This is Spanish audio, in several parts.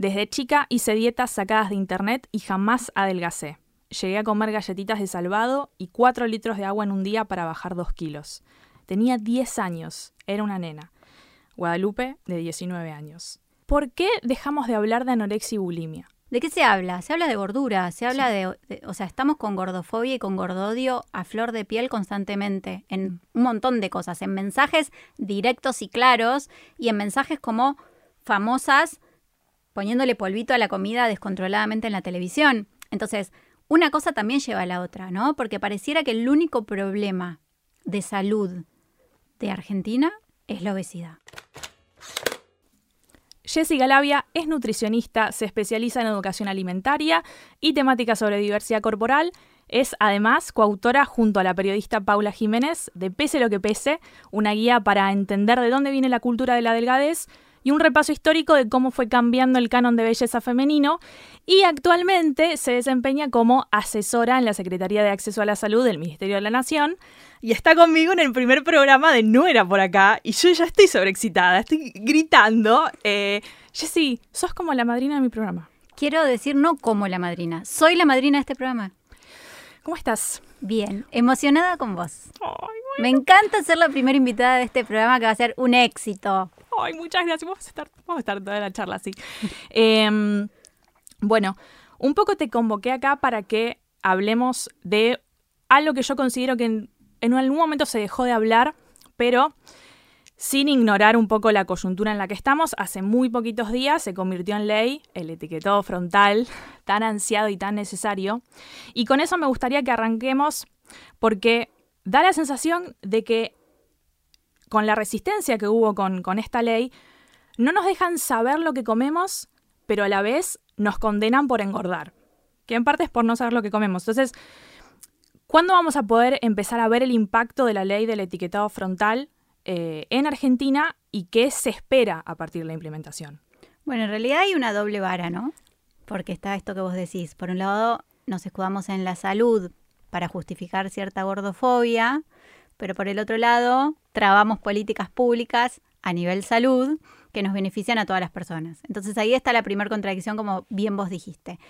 Desde chica hice dietas sacadas de internet y jamás adelgacé. Llegué a comer galletitas de salvado y 4 litros de agua en un día para bajar 2 kilos. Tenía 10 años, era una nena. Guadalupe, de 19 años. ¿Por qué dejamos de hablar de anorexia y bulimia? ¿De qué se habla? Se habla de gordura, se habla de, de- o sea, estamos con gordofobia y con gordodio a flor de piel constantemente, en un montón de cosas, en mensajes directos y claros y en mensajes como famosas poniéndole polvito a la comida descontroladamente en la televisión. Entonces, una cosa también lleva a la otra, ¿no? Porque pareciera que el único problema de salud de Argentina es la obesidad. Jessie Galavia es nutricionista, se especializa en educación alimentaria y temática sobre diversidad corporal. Es además coautora junto a la periodista Paula Jiménez de Pese lo que pese, una guía para entender de dónde viene la cultura de la delgadez y un repaso histórico de cómo fue cambiando el canon de belleza femenino y actualmente se desempeña como asesora en la Secretaría de Acceso a la Salud del Ministerio de la Nación y está conmigo en el primer programa de No era por acá y yo ya estoy sobreexcitada, estoy gritando. Eh, Jessy, sos como la madrina de mi programa. Quiero decir no como la madrina, soy la madrina de este programa. ¿Cómo estás? Bien, emocionada con vos. Ay, Me encanta ser la primera invitada de este programa que va a ser un éxito. Ay, muchas gracias. Vamos a estar, vamos a estar toda la charla así. Em, bueno, un poco te convoqué acá para que hablemos de algo que yo considero que en, en algún momento se dejó de hablar, pero sin ignorar un poco la coyuntura en la que estamos. Hace muy poquitos días se convirtió en ley el etiquetado frontal, tan ansiado y tan necesario. Y con eso me gustaría que arranquemos porque da la sensación de que con la resistencia que hubo con, esta ley, no nos dejan saber lo que comemos, pero a la vez nos condenan por engordar, que en parte es por no saber lo que comemos. Entonces, ¿cuándo vamos a poder empezar a ver el impacto de la ley del etiquetado frontal eh, en Argentina y qué se espera a partir de la implementación? Bueno, en realidad hay una doble vara, ¿no? Porque está esto que vos decís. Por un lado, nos escudamos en la salud para justificar cierta gordofobia, pero por el otro lado, trabamos políticas públicas a nivel salud que nos benefician a todas las personas. Entonces ahí está la primera contradicción, como bien vos dijiste.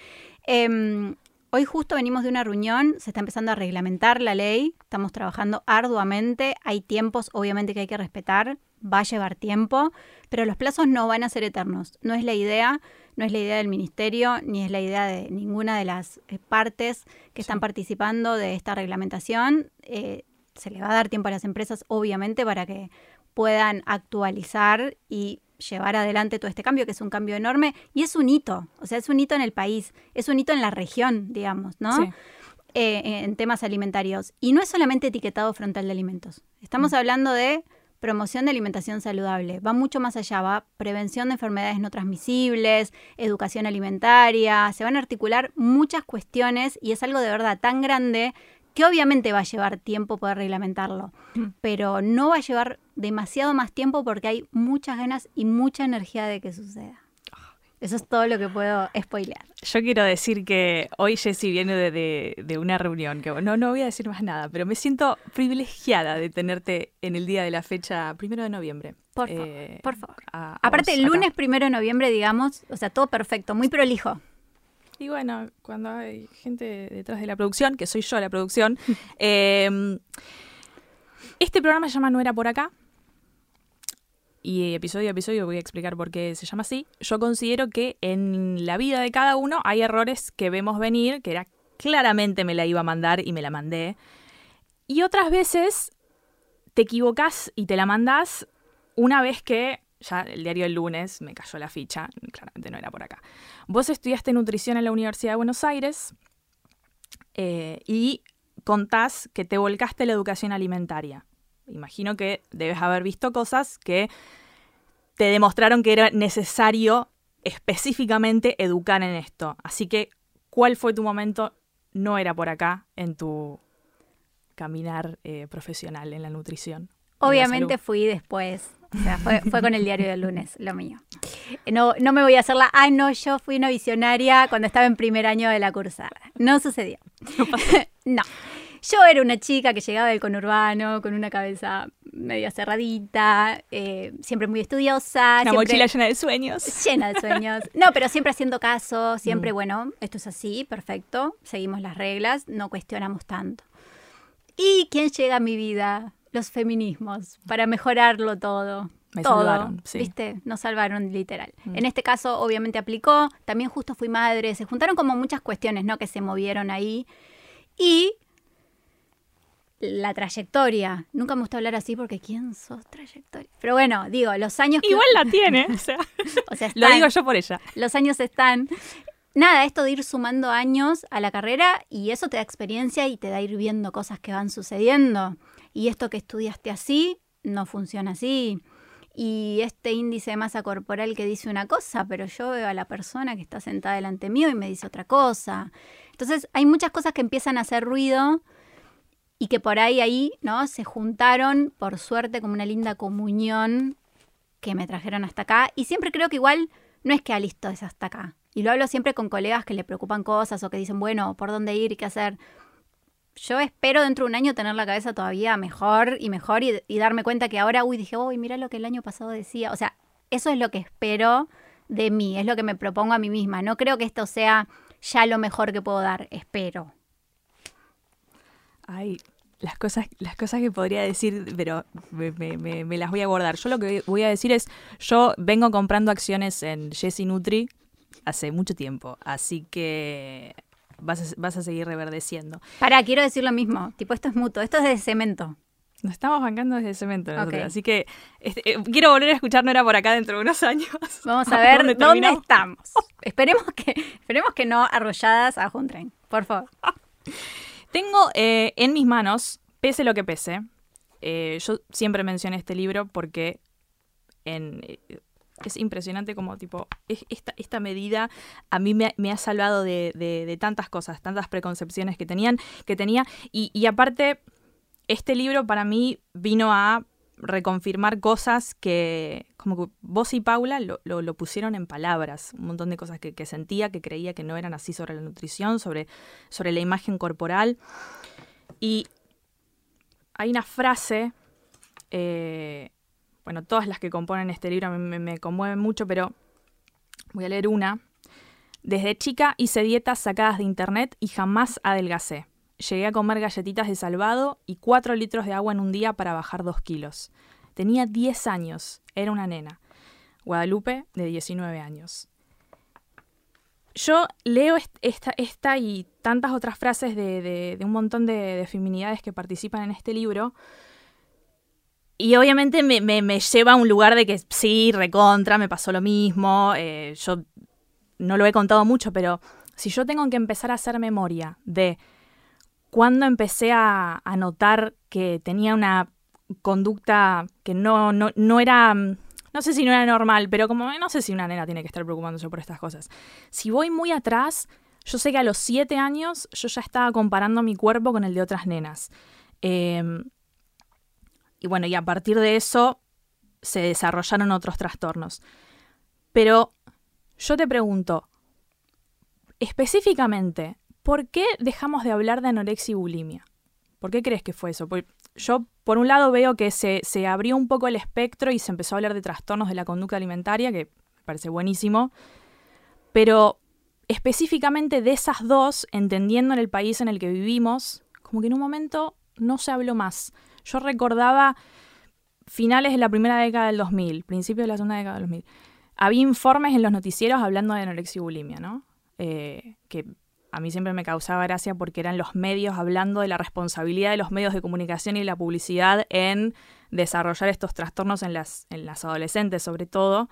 Em, hoy justo venimos de una reunión, se está empezando a reglamentar la ley, estamos trabajando arduamente, hay tiempos obviamente que hay que respetar, va a llevar tiempo, pero los plazos no van a ser eternos. No es la idea, no es la idea del ministerio, ni es la idea de ninguna de las eh, partes que están participando de esta reglamentación. Eh, se le va a dar tiempo a las empresas, obviamente, para que puedan actualizar y llevar adelante todo este cambio, que es un cambio enorme y es un hito, o sea, es un hito en el país, es un hito en la región, digamos, ¿no? Sí. Eh, en temas alimentarios. Y no es solamente etiquetado frontal de alimentos. Estamos hablando de promoción de alimentación saludable. Va mucho más allá, va prevención de enfermedades no transmisibles, educación alimentaria, se van a articular muchas cuestiones y es algo de verdad tan grande que obviamente va a llevar tiempo poder reglamentarlo, Mm. pero no va a llevar demasiado más tiempo porque hay muchas ganas y mucha energía de que suceda. Eso es todo lo que puedo spoilear. Yo quiero decir que hoy Jessy viene de, de- de una reunión, que no, no voy a decir más nada, pero me siento privilegiada de tenerte en el día de la fecha primero de noviembre. Por favor, Eh, por favor. a- a Aparte, el acá. lunes primero de noviembre, digamos, o sea, todo perfecto, muy prolijo. Y bueno, cuando hay gente detrás de la producción, que soy yo la producción, eh, este programa se llama No era por acá. Y episodio a episodio voy a explicar por qué se llama así. Yo considero que en la vida de cada uno hay errores que vemos venir, que era claramente me la iba a mandar y me la mandé. Y otras veces te equivocas y te la mandás una vez que ya el diario del lunes me cayó la ficha, claramente no era por acá. Vos estudiaste nutrición en la Universidad de Buenos Aires eh, y contás que te volcaste a la educación alimentaria. Imagino que debes haber visto cosas que te demostraron que era necesario específicamente educar en esto. Así que, ¿cuál fue tu momento? No era por acá en tu caminar eh, profesional en la nutrición. la Obviamente fui después. O sea, fue, fue con el diario del lunes, lo mío. No, no me voy a hacer la, ay, no, yo fui una visionaria cuando estaba en primer año de la cursada. No sucedió. No. Yo era una chica que llegaba del conurbano con una cabeza medio cerradita, eh, siempre muy estudiosa. Una siempre mochila llena de sueños. llena de sueños. No, pero siempre haciendo caso, siempre, bueno, esto es así, perfecto, seguimos las reglas, no cuestionamos tanto. ¿Y quién llega a mi vida? Los feminismos, para mejorarlo todo. Me todo, salvaron, sí. ¿viste? Nos salvaron literal. Mm. En este caso, obviamente aplicó. También justo fui madre. Se juntaron como muchas cuestiones, ¿no? Que se movieron ahí. Y la trayectoria. Nunca me gusta hablar así porque ¿quién sos trayectoria? Pero bueno, digo, los años que... Igual la tiene. O sea, o sea, lo digo yo por ella. Los años están. Nada, esto de ir sumando años a la carrera y eso te da experiencia y te da ir viendo cosas que van sucediendo. Y esto que estudiaste así no funciona así. Y este índice de masa corporal que dice una cosa, pero yo veo a la persona que está sentada delante mío y me dice otra cosa. Entonces hay muchas cosas que empiezan a hacer ruido y que por ahí ahí, ¿no? Se juntaron, por suerte, como una linda comunión que me trajeron hasta acá. Y siempre creo que igual no es que ah, listo es hasta acá. Y lo hablo siempre con colegas que le preocupan cosas o que dicen, bueno, ¿por dónde ir y qué hacer? Yo espero dentro de un año tener la cabeza todavía mejor y mejor y, darme cuenta que ahora, uy, dije, uy, mira lo que el año pasado decía. O sea, eso es lo que espero de mí, es lo que me propongo a mí misma. No creo que esto sea ya lo mejor que puedo dar, espero. Ay, las cosas, las cosas que podría decir, pero me- me las voy a guardar. Yo lo que voy a decir es, yo vengo comprando acciones en Jesse Nutri hace mucho tiempo, así que vas a, vas a seguir reverdeciendo. Para, quiero decir lo mismo. Tipo, esto es mutuo, esto es de cemento. Nos estamos bancando desde cemento así que este, eh, quiero volver a escuchar No era por acá dentro de unos años. Vamos a ver ¿Dónde estamos. Esperemos que, esperemos que no arrolladas a un tren, por favor. Tengo eh, en mis manos, pese lo que pese, eh, yo siempre mencioné este libro porque en, eh, es impresionante como tipo, es- esta, esta medida a mí me, ha salvado de, de- tantas cosas, tantas preconcepciones que, tenían, que tenía. Y, aparte, este libro para mí vino a reconfirmar cosas que, como que vos y Paula lo, lo- pusieron en palabras, un montón de cosas que, que sentía, que creía que no eran así sobre la nutrición, sobre, sobre la imagen corporal. Y hay una frase, eh, bueno, todas las que componen este libro me, conmueven mucho, pero voy a leer una. Desde chica hice dietas sacadas de internet y jamás adelgacé. Llegué a comer galletitas de salvado y 4 litros de agua en un día para bajar 2 kilos. Tenía 10 años, era una nena. Guadalupe, de 19 años. Yo leo est- esta, y tantas otras frases de, un montón de feminidades que participan en este libro. Y obviamente me, me- me lleva a un lugar de que sí, recontra, me pasó lo mismo. eh, yo no lo he contado mucho, pero si yo tengo que empezar a hacer memoria de cuando empecé a, notar que tenía una conducta que no, no, no era, no sé si no era normal, pero como no sé si una nena tiene que estar preocupándose por estas cosas. Si voy muy atrás, yo sé que a los siete años yo ya estaba comparando mi cuerpo con el de otras nenas. Eh, y bueno, y a partir de eso se desarrollaron otros trastornos. Pero yo te pregunto, específicamente, ¿por qué dejamos de hablar de anorexia y bulimia? ¿Por qué crees que fue eso? Porque yo, por un lado, veo que se, se abrió un poco el espectro y se empezó a hablar de trastornos de la conducta alimentaria, que me parece buenísimo, pero específicamente de esas dos, entendiendo en el país en el que vivimos, como que en un momento no se habló más. Yo recordaba finales de la primera década del 2000, principios de la segunda década del 2000. Había informes en los noticieros hablando de anorexia y bulimia, ¿no? Eh, que a mí siempre me causaba gracia porque eran los medios hablando de la responsabilidad de los medios de comunicación y la publicidad en desarrollar estos trastornos en las, en las adolescentes, sobre todo.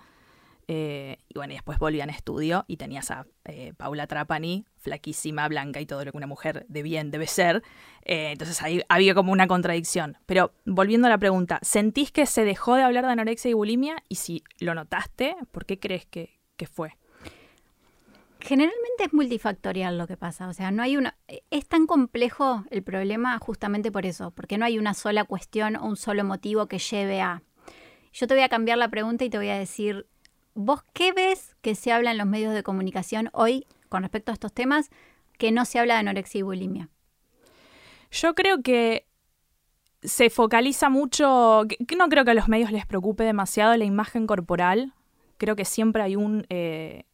Eh, y bueno, y después volví en estudio y tenías a eh, Paula Trapani, flaquísima, blanca y todo lo que una mujer de bien debe ser. Eh, entonces ahí había como una contradicción. Pero volviendo a la pregunta, ¿sentís que se dejó de hablar de anorexia y bulimia? Y si lo notaste, ¿por qué crees que, que fue? Generalmente es multifactorial lo que pasa, o sea, no hay una... Es tan complejo el problema justamente por eso, porque no hay una sola cuestión o un solo motivo que lleve a... Yo te voy a cambiar la pregunta y te voy a decir, ¿vos qué ves que se habla en los medios de comunicación hoy con respecto a estos temas que no se habla de anorexia y bulimia? Yo creo que se focaliza mucho, que no creo que a los medios les preocupe demasiado la imagen corporal. Creo que siempre hay un, eh,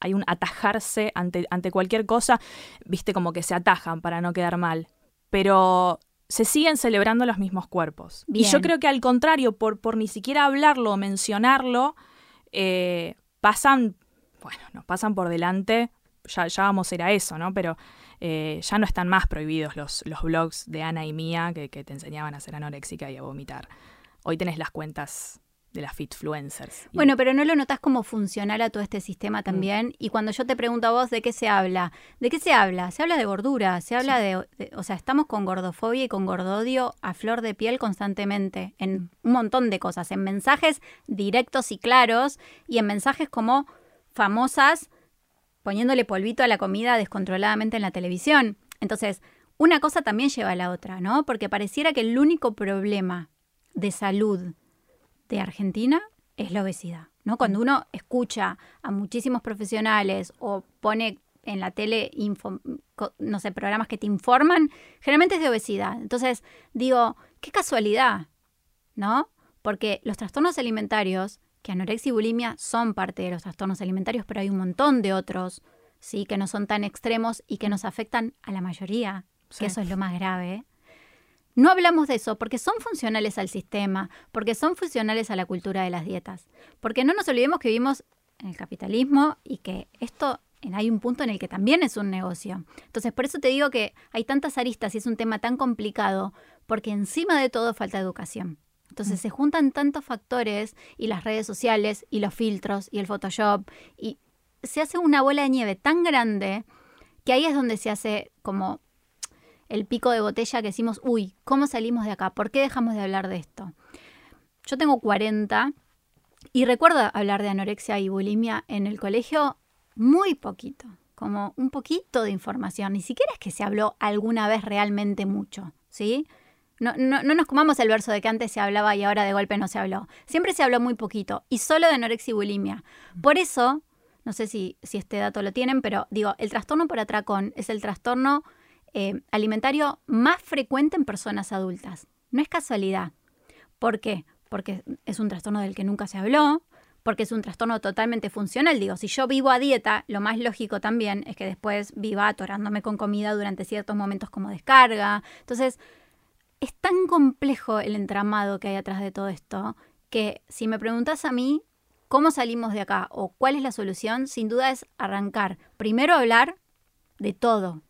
hay un atajarse ante, ante cualquier cosa, viste, como que se atajan para no quedar mal. Pero se siguen celebrando los mismos cuerpos. Y yo creo que al contrario, por, por ni siquiera hablarlo o mencionarlo, eh, pasan, bueno, nos pasan por delante, ya, ya vamos a ir a eso, ¿no? Pero eh, ya no están más prohibidos los, los blogs de Ana y Mía que, que te enseñaban a ser anoréxica y a vomitar. Hoy tenés las cuentas de las fitfluencers. Bueno, pero no lo notas como funcional a todo este sistema también. Mm. Y cuando yo te pregunto a vos de qué se habla, ¿de qué se habla? Se habla de gordura, se habla de, o sea, estamos con gordofobia y con gordodio a flor de piel constantemente, en mm. un montón de cosas, en mensajes directos y claros y en mensajes como famosas poniéndole polvito a la comida descontroladamente en la televisión. Entonces, una cosa también lleva a la otra, ¿no? Porque pareciera que el único problema de salud de Argentina es la obesidad. ¿no? Cuando uno escucha a muchísimos profesionales o pone en la tele, no sé, programas que te informan, generalmente es de obesidad. Entonces, digo, qué casualidad, ¿no? Porque los trastornos alimentarios, que anorexia y bulimia son parte de los trastornos alimentarios, pero hay un montón de otros, ¿sí? Que no son tan extremos y que nos afectan a la mayoría, que eso es lo más grave. No hablamos de eso porque son funcionales al sistema, porque son funcionales a la cultura de las dietas. Porque no nos olvidemos que vivimos en el capitalismo y que esto hay un punto en el que también es un negocio. Entonces, por eso te digo que hay tantas aristas y es un tema tan complicado, porque encima de todo falta educación. Entonces mm. se juntan tantos factores y las redes sociales y los filtros y el Photoshop y se hace una bola de nieve tan grande que ahí es donde se hace como el pico de botella que decimos, uy, ¿cómo salimos de acá? ¿Por qué dejamos de hablar de esto? Yo tengo 40 y recuerdo hablar de anorexia y bulimia en el colegio muy poquito, como un poquito de información, ni siquiera es que se habló alguna vez realmente mucho, ¿sí? No, no, no, nos comamos el verso de que antes se hablaba y ahora de golpe no se habló. Siempre se habló muy poquito y solo de anorexia y bulimia. Por eso, no sé si, si este dato lo tienen, pero digo, el trastorno por atracón es el trastorno eh, alimentario más frecuente en personas adultas. No es casualidad. ¿Por qué? Porque es un trastorno del que nunca se habló, porque es un trastorno totalmente funcional. Digo, si yo vivo a dieta, lo más lógico también es que después viva atorándome con comida durante ciertos momentos como descarga. Entonces, es tan complejo el entramado que hay atrás de todo esto que si me preguntas a mí cómo salimos de acá o cuál es la solución, sin duda es arrancar. Primero hablar de todo,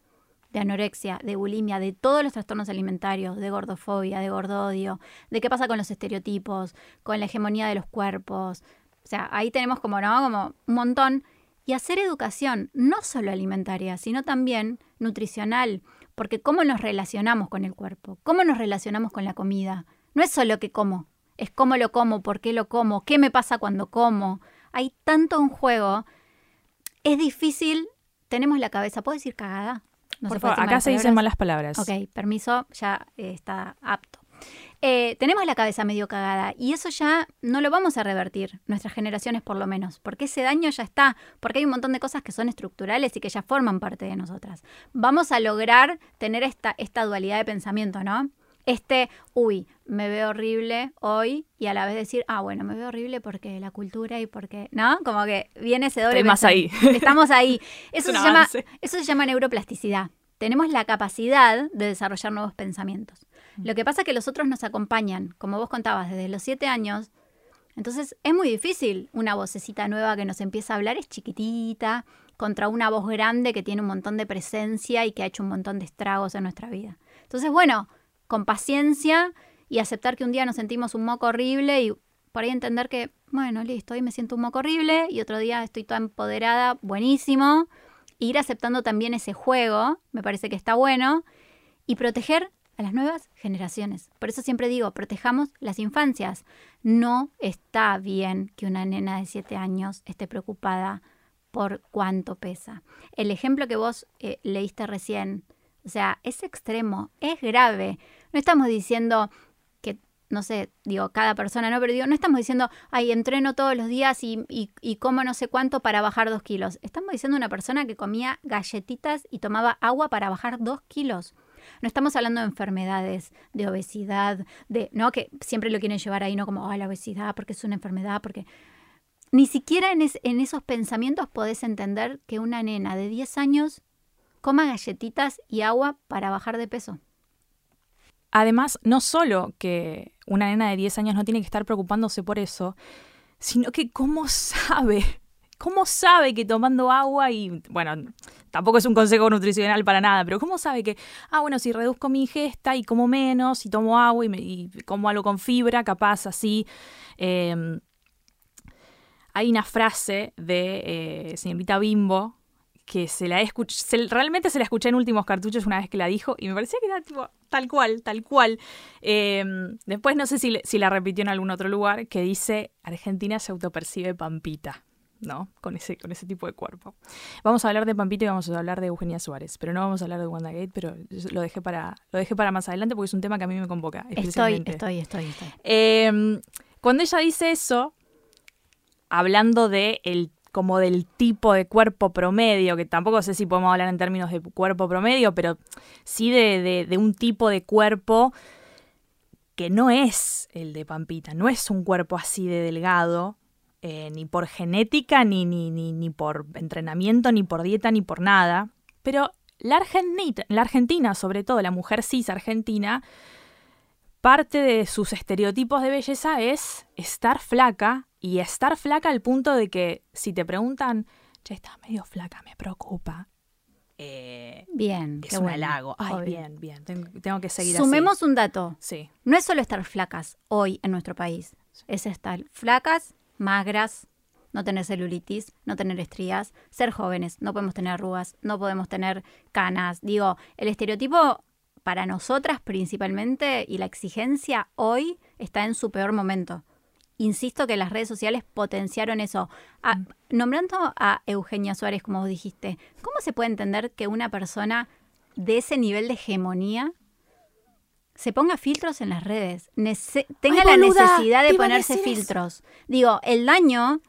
de anorexia, de bulimia, de todos los trastornos alimentarios, de gordofobia, de gordodio, de qué pasa con los estereotipos, con la hegemonía de los cuerpos. O sea, ahí tenemos como, ¿no? Como un montón. Y hacer educación, no solo alimentaria, sino también nutricional, porque cómo nos relacionamos con el cuerpo, cómo nos relacionamos con la comida. No es solo que como, es cómo lo como, por qué lo como, qué me pasa cuando como. Hay tanto en juego. Es difícil, tenemos la cabeza, ¿puedo decir cagada? Por favor, acá se dicen malas palabras. Ok, permiso, ya eh, está apto. Eh, tenemos la cabeza medio cagada y eso ya no lo vamos a revertir, nuestras generaciones por lo menos, porque ese daño ya está, porque hay un montón de cosas que son estructurales y que ya forman parte de nosotras. Vamos a lograr tener esta, esta dualidad de pensamiento, ¿no? Este, uy, me veo horrible hoy y a la vez decir, ah, bueno, me veo horrible porque la cultura y porque, ¿no? Como que viene ese doble. más ahí. Estamos ahí. Eso, se llama, eso se llama neuroplasticidad. Tenemos la capacidad de desarrollar nuevos pensamientos. Mm. Lo que pasa es que los otros nos acompañan, como vos contabas, desde los siete años. Entonces es muy difícil una vocecita nueva que nos empieza a hablar, es chiquitita, contra una voz grande que tiene un montón de presencia y que ha hecho un montón de estragos en nuestra vida. Entonces, bueno, con paciencia y aceptar que un día nos sentimos un moco horrible y por ahí entender que, bueno, listo, hoy me siento un moco horrible y otro día estoy toda empoderada, buenísimo. Ir aceptando también ese juego, me parece que está bueno. Y proteger a las nuevas generaciones. Por eso siempre digo, protejamos las infancias. No está bien que una nena de 7 años esté preocupada por cuánto pesa. El ejemplo que vos eh, leíste recién, o sea, es extremo, es grave. No estamos diciendo no sé, digo, cada persona, no, pero no estamos diciendo, ay, entreno todos los días y, y, como no sé cuánto para bajar dos kilos. Estamos diciendo una persona que comía galletitas y tomaba agua para bajar dos kilos. No estamos hablando de enfermedades, de obesidad, de, ¿no? Que siempre lo quieren llevar ahí, ¿no? Como, la obesidad, porque es una enfermedad, porque... Ni siquiera en, en esos pensamientos podés entender que una nena de 10 años coma galletitas y agua para bajar de peso. Además, no solo que una nena de 10 años no tiene que estar preocupándose por eso, sino que cómo sabe, cómo sabe que tomando agua y, bueno, tampoco es un consejo nutricional para nada, pero cómo sabe que, ah, bueno, si reduzco mi ingesta y como menos y tomo agua y, me, como algo con fibra, capaz así. Em, hay una frase de eh, señorita Bimbo que se la he realmente se la escuché en últimos cartuchos una vez que la dijo y me parecía que era tipo tal cual, tal cual. Em, después no sé si, si, la repitió en algún otro lugar, que dice Argentina se autopercibe pampita. ¿no? Con ese, con ese tipo de cuerpo. Vamos a hablar de Pampita y vamos a hablar de Eugenia Suárez, pero no vamos a hablar de WandaGate, pero lo dejé para, lo dejé para más adelante porque es un tema que a mí me convoca. Estoy, estoy, estoy, estoy. Em, cuando ella dice eso, hablando de el como del tipo de cuerpo promedio, que tampoco sé si podemos hablar en términos de cuerpo promedio, pero sí de, de, un tipo de cuerpo que no es el de Pampita, no es un cuerpo así de delgado, eh, ni por genética, ni, ni, ni, ni, por entrenamiento, ni por dieta, ni por nada. Pero la, Argentina, la Argentina, sobre todo la mujer cis argentina, parte de sus estereotipos de belleza es estar flaca y estar flaca al punto de que si te preguntan, che, estás medio flaca, me preocupa. Eh, bien, es un halago. Ay, bien, bien. Tengo, que seguir Sumemos un dato. Sí. No es solo estar flacas hoy en nuestro país. Es estar flacas, magras, no tener celulitis, no tener estrías, ser jóvenes, no podemos tener arrugas, no podemos tener canas. Digo, el estereotipo para nosotras principalmente y la exigencia hoy está en su peor momento insisto que las redes sociales potenciaron eso. Ah, mm. nombrando a Eugenia Suárez, como vos dijiste, ¿cómo se puede entender que una persona de ese nivel de hegemonía se ponga filtros en las redes, tenga la necesidad de ponerse filtros? Digo, el daño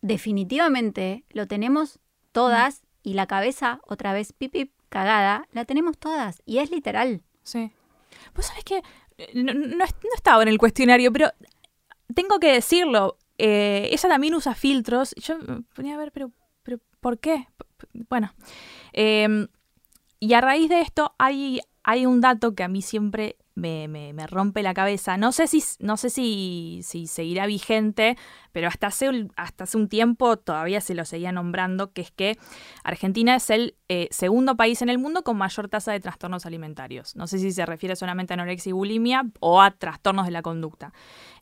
definitivamente lo tenemos todas y la cabeza, otra vez pipi cagada, la tenemos todas y es literal. Sí. Vos sabés que eh, no, no, estaba en el cuestionario, pero tengo que decirlo, eh, ella también usa filtros. Yo ponía a ver, pero, pero ¿por qué? Bueno, em, y a raíz de esto hay, hay un dato que a mí siempre me, me, me, rompe la cabeza. No sé si, no sé si, si seguirá vigente, pero hasta hace, hasta hace un tiempo todavía se lo seguía nombrando, que es que Argentina es el eh, segundo país en el mundo con mayor tasa de trastornos alimentarios. No sé si se refiere solamente a anorexia y bulimia o a trastornos de la conducta.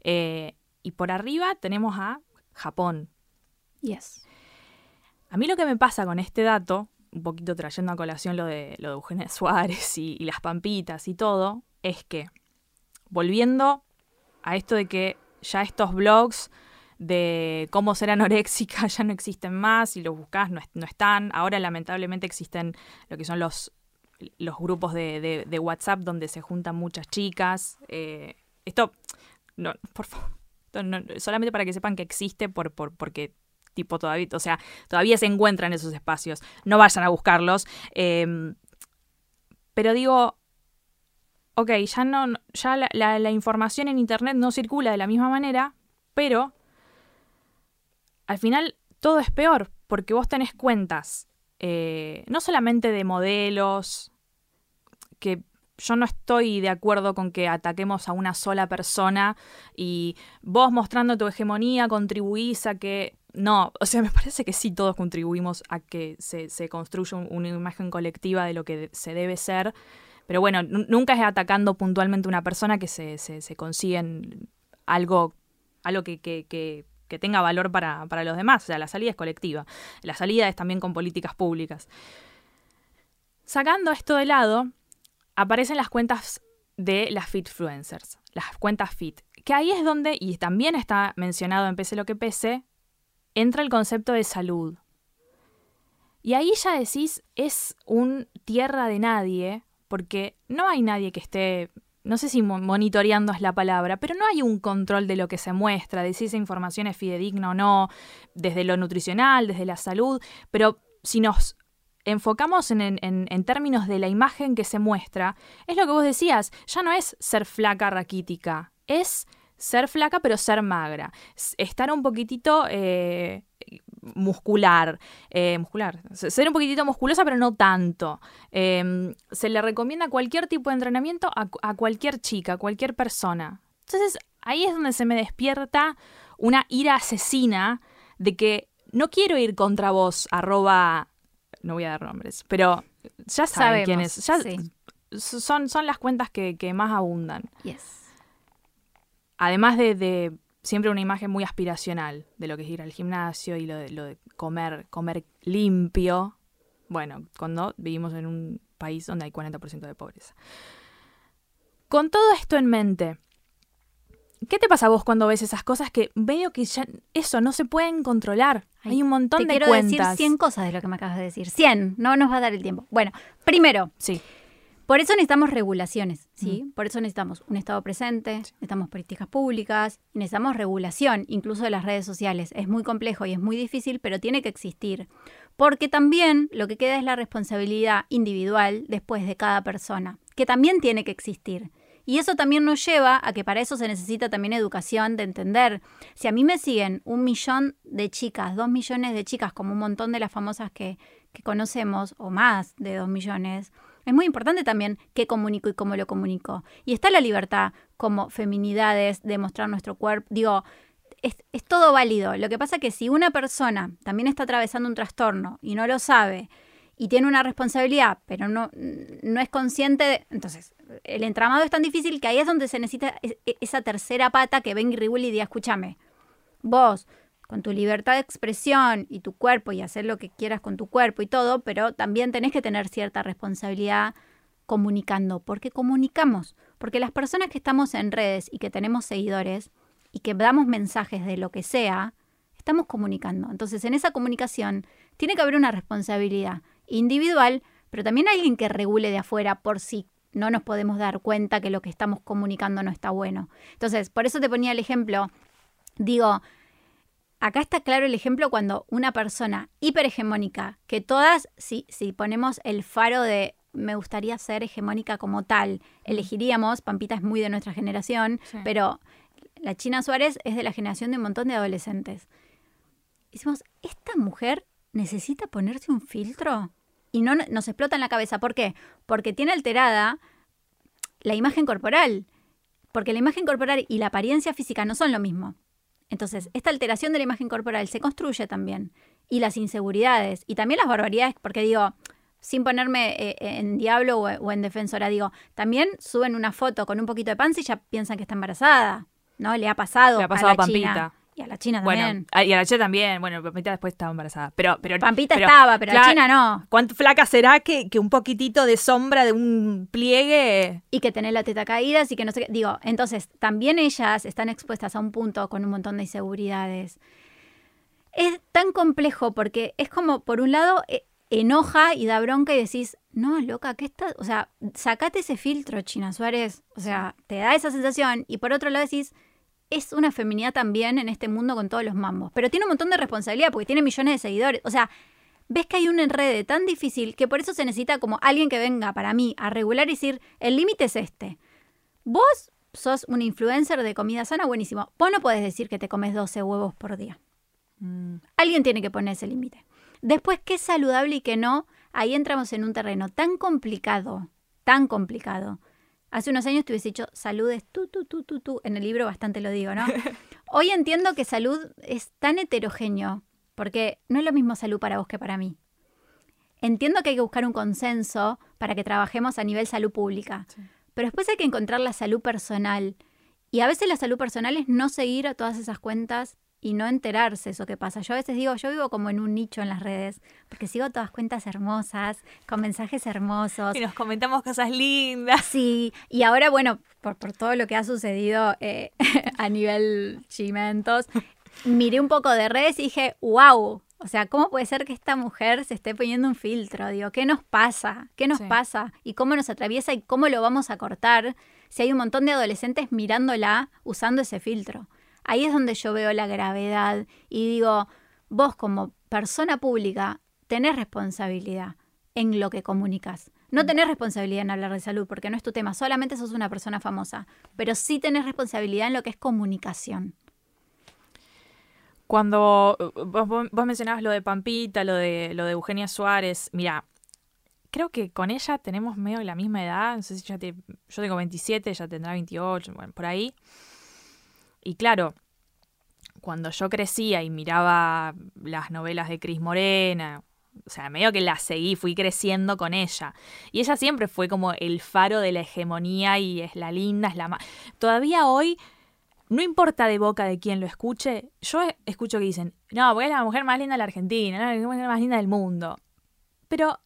Eh, y por arriba tenemos a Japón. Yes. A mí lo que me pasa con este dato, un poquito trayendo a colación lo de, lo de Eugenia Suárez y, las pampitas y todo, es que, volviendo a esto de que ya estos blogs de cómo ser anoréxica ya no existen más, y los buscas no, no, están. Ahora lamentablemente existen lo que son los, los grupos de, de, WhatsApp donde se juntan muchas chicas. Eh, esto, no, por favor, solamente para que sepan que existe por, por, porque tipo todavía, o sea, todavía se encuentran esos espacios. No vayan a buscarlos. Em, pero digo, ok, ya no, ya la, información en internet no circula de la misma manera, pero al final todo es peor, porque vos tenés cuentas, eh, no solamente de modelos, que yo no estoy de acuerdo con que ataquemos a una sola persona y vos mostrando tu hegemonía contribuís a que... No, o sea, me parece que sí todos contribuimos a que se, se construya una imagen colectiva de lo que se debe ser, pero bueno, nunca es atacando puntualmente a una persona que se, se, consiguen algo, algo que, que, que, que tenga valor para, para los demás. O sea, la salida es colectiva. La salida es también con políticas públicas. Sacando esto de lado, aparecen las cuentas de las fitfluencers, las cuentas fit, que ahí es donde, y también está mencionado en Pese lo que pese, entra el concepto de salud. Y ahí ya decís, es un tierra de nadie, porque no hay nadie que esté, no sé si monitoreando es la palabra, pero no hay un control de lo que se muestra, de si esa información es fidedigna o no, desde lo nutricional, desde la salud, pero si nos enfocamos en, en- en- términos de la imagen que se muestra, es lo que vos decías, ya no es ser flaca raquítica, es ser flaca pero ser magra, estar un poquitito eh, muscular, eh, muscular, ser un poquitito musculosa pero no tanto. Eh, se le recomienda cualquier tipo de entrenamiento a, cu- a cualquier chica, a cualquier persona. Entonces ahí es donde se me despierta una ira asesina de que no quiero ir contra vos, arroba, no voy a dar nombres, pero ya saben Sabemos, quiénes, ya sí. son, son las cuentas que, que más abundan. Yes. Además de, de siempre una imagen muy aspiracional de lo que es ir al gimnasio y lo de, lo de comer, comer limpio. Bueno, cuando vivimos en un país donde hay 40% de pobreza. Con todo esto en mente, ¿qué te pasa a vos cuando ves esas cosas que veo que ya eso no se pueden controlar? Ay, hay un montón Te de quiero cuentas. decir 100 cosas de lo que me acabas de decir. 100, no nos va a dar el tiempo. Bueno, primero, Sí, por eso necesitamos regulaciones, ¿sí? Mm. Por eso necesitamos un Estado presente, necesitamos políticas públicas, necesitamos regulación, incluso de las redes sociales. Es muy complejo y es muy difícil, pero tiene que existir. Porque también lo que queda es la responsabilidad individual después de cada persona, que también tiene que existir. Y eso también nos lleva a que para eso se necesita también educación de entender. Si a mí me siguen un millón de chicas, dos millones de chicas, como un montón de las famosas que, que conocemos, o más de dos millones, es muy importante también qué comunico y cómo lo comunico. Y está la libertad como feminidades, de mostrar nuestro cuerpo. Digo, es, es todo válido. Lo que pasa que si una persona también está atravesando un trastorno y no lo sabe y tiene una responsabilidad, pero no, no es consciente de... Entonces, el entramado es tan difícil que ahí es donde se necesita es- e- esa tercera pata que venga y y diga, escúchame, vos con tu libertad de expresión y tu cuerpo y hacer lo que quieras con tu cuerpo y todo, pero también tenés que tener cierta responsabilidad comunicando, porque comunicamos, porque las personas que estamos en redes y que tenemos seguidores y que damos mensajes de lo que sea, estamos comunicando. Entonces, en esa comunicación tiene que haber una responsabilidad individual, pero también alguien que regule de afuera por si no nos podemos dar cuenta que lo que estamos comunicando no está bueno. Entonces, por eso te ponía el ejemplo, digo, acá está claro el ejemplo cuando una persona hiperhegemónica, que todas, si, si ponemos el faro de me gustaría ser hegemónica como tal, elegiríamos, Pampita es muy de nuestra generación, Sí. pero la China Suárez es de la generación de un montón de adolescentes. Decimos, ¿esta mujer necesita ponerse un filtro? Y no nos explota en la cabeza. ¿Por qué? Porque tiene alterada la imagen corporal. Porque la imagen corporal y la apariencia física no son lo mismo. Entonces, esta alteración de la imagen corporal se construye también. Y las inseguridades. Y también las barbaridades, porque digo, sin ponerme eh, en diablo o, o en defensora, digo, también suben una foto con un poquito de panza y ya piensan que está embarazada. ¿No? Le ha pasado, Le ha pasado a a la Pampita. China. La China Bueno, también. a- y a la Che también. Bueno, Pampita después estaba embarazada. Pero, pero Pampita pero- estaba, pero la China no. ¿Cuánto flaca será que, que un poquitito de sombra de un pliegue? y que tener la teta caída, así que no sé qué. Digo, entonces, también ellas están expuestas a un punto con un montón de inseguridades. Es tan complejo porque es como, por un lado, e- enoja y da bronca y decís, no, loca, ¿qué está? O sea, sacate ese filtro, China Suárez. O sea, te da esa sensación. Y por otro lado decís, es una feminidad también en este mundo con todos los mambos. Pero tiene un montón de responsabilidad porque tiene millones de seguidores. O sea, ves que hay un enrede tan difícil que por eso se necesita como alguien que venga para mí a regular y decir, el límite es este. Vos sos un influencer de comida sana, buenísimo. Vos no podés decir que te comes 12 huevos por día. Alguien tiene que poner ese límite. Después, qué es saludable y qué no, ahí entramos en un terreno tan complicado, tan complicado. Hace unos años te hubiese dicho salud es tú, tú, tú, tú, tú. En el libro bastante lo digo, ¿no? Hoy entiendo que salud es tan heterogéneo, porque no es lo mismo salud para vos que para mí. Entiendo que hay que buscar un consenso para que trabajemos a nivel salud pública, Sí. pero después hay que encontrar la salud personal. Y a veces la salud personal es no seguir a todas esas cuentas y no enterarse eso que pasa. Yo a veces digo, yo vivo como en un nicho en las redes, porque sigo todas cuentas hermosas, con mensajes hermosos. Y nos comentamos cosas lindas. Sí, y ahora, bueno, por, por todo lo que ha sucedido eh, a nivel chimentos, miré un poco de redes y dije, wow, o sea, ¿cómo puede ser que esta mujer se esté poniendo un filtro? Digo, ¿qué nos pasa? ¿Qué nos Sí. pasa? ¿Y cómo nos atraviesa y cómo lo vamos a cortar si hay un montón de adolescentes mirándola usando ese filtro? Ahí es donde yo veo la gravedad y digo, vos como persona pública tenés responsabilidad. en lo que comunicas. No tenés responsabilidad en hablar de salud porque no es tu tema, solamente sos una persona famosa, pero sí tenés responsabilidad en lo que es comunicación. Cuando uh, vos, vos mencionabas lo de Pampita, lo de, lo de Eugenia Suárez, mira, creo que con ella tenemos medio la misma edad, no sé si ya te, yo tengo 27, ella tendrá 28, bueno, por ahí. Y claro, cuando yo crecía y miraba las novelas de Cris Morena, o sea, medio que la seguí, fui creciendo con ella. Y ella siempre fue como el faro de la hegemonía y es la linda, es la más... Todavía hoy, no importa de boca de quién lo escuche, yo escucho que dicen, no, porque es la mujer más linda de la Argentina, ¿no? la mujer más linda del mundo. Pero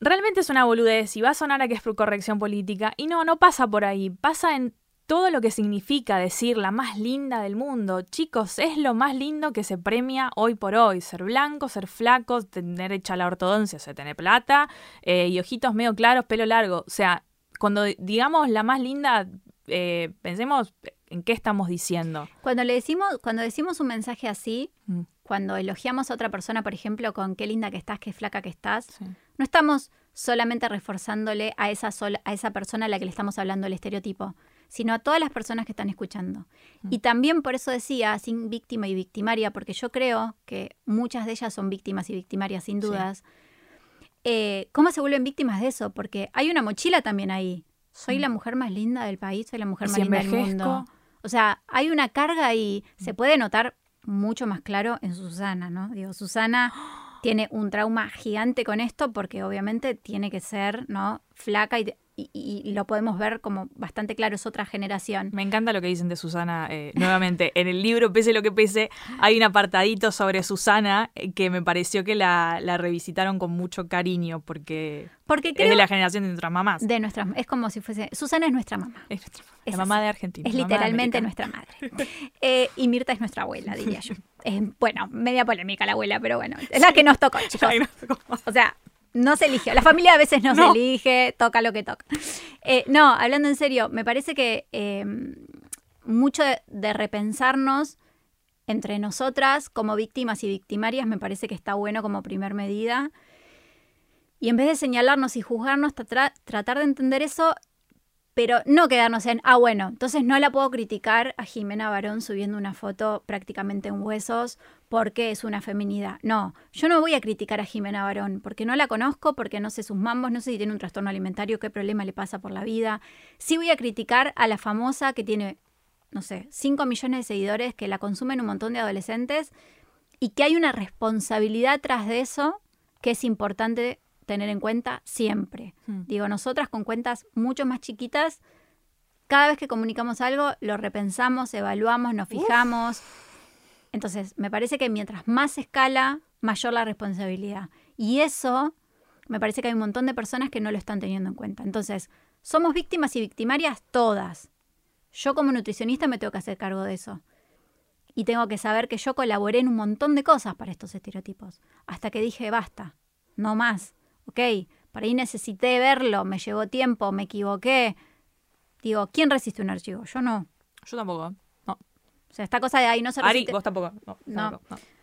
realmente es una boludez y va a sonar a que es corrección política. Y no, no pasa por ahí. Pasa en todo lo que significa decir la más linda del mundo. Chicos, es lo más lindo que se premia hoy por hoy. Ser blanco, ser flaco, tener hecha la ortodoncia, o sea, tener plata, eh, y ojitos medio claros, pelo largo. O sea, cuando digamos la más linda, eh, pensemos en qué estamos diciendo. Cuando le decimos, cuando decimos un mensaje así, mm. cuando elogiamos a otra persona, por ejemplo, con qué linda que estás, qué flaca que estás, no estamos solamente reforzándole a esa, a esa persona a la que le estamos hablando el estereotipo, sino a todas las personas que están escuchando. Mm. Y también por eso decía, sin víctima y victimaria, porque yo creo que muchas de ellas son víctimas y victimarias, sin dudas. Eh, ¿Cómo se vuelven víctimas de eso? Porque hay una mochila también ahí. Soy la mm. mujer más linda del país, soy la mujer más linda del mundo. O sea, hay una carga y se mm. puede notar mucho más claro en Susana, ¿no? Digo, Susana tiene un trauma gigante con esto porque obviamente tiene que ser, ¿no? Flaca y y, lo podemos ver como bastante claro, es otra generación. Me encanta lo que dicen de Susana eh, nuevamente. En el libro, pese lo que pese, hay un apartadito sobre Susana eh, que me pareció que la, revisitaron con mucho cariño porque, porque es de la generación de nuestras mamás. De nuestras, es como si fuese. Susana es nuestra mamá. Es la mamá de Argentina. Es literalmente nuestra madre. Eh, y Mirta es nuestra abuela, diría yo. bueno, media polémica la abuela, pero bueno, es la que nos tocó, chicos. O sea, no se elige. La familia a veces no, se elige, toca lo que toca. Eh, no, hablando en serio, me parece que em, mucho de, repensarnos entre nosotras como víctimas y victimarias me parece que está bueno como primer medida. Y en vez de señalarnos y juzgarnos, tratar de entender eso pero no quedarnos en, ah, bueno, entonces no la puedo criticar a Jimena Barón subiendo una foto prácticamente en huesos porque es una feminidad. No, yo no voy a criticar a Jimena Barón porque no la conozco, porque no sé sus mambos, no sé si tiene un trastorno alimentario, qué problema le pasa por la vida. Sí voy a criticar a la famosa que tiene, no sé, 5 millones de seguidores, que la consumen un montón de adolescentes y que hay una responsabilidad tras de eso que es importante tener en cuenta siempre. Hmm. Digo, nosotras con cuentas mucho más chiquitas, cada vez que comunicamos algo, lo repensamos, evaluamos, nos fijamos. Entonces, me parece que mientras más escala, mayor la responsabilidad. Y eso, me parece que hay un montón de personas que no lo están teniendo en cuenta. Entonces, somos víctimas y victimarias todas. Yo como nutricionista me tengo que hacer cargo de eso. Y tengo que saber que yo colaboré en un montón de cosas para estos estereotipos. Hasta que dije, basta, no más ok, para ahí necesité verlo, me llevó tiempo, me equivoqué. Digo, ¿quién resiste un archivo? Yo no. Yo tampoco, no. O sea, esta cosa de ahí no se resiste. Ari, vos tampoco. No,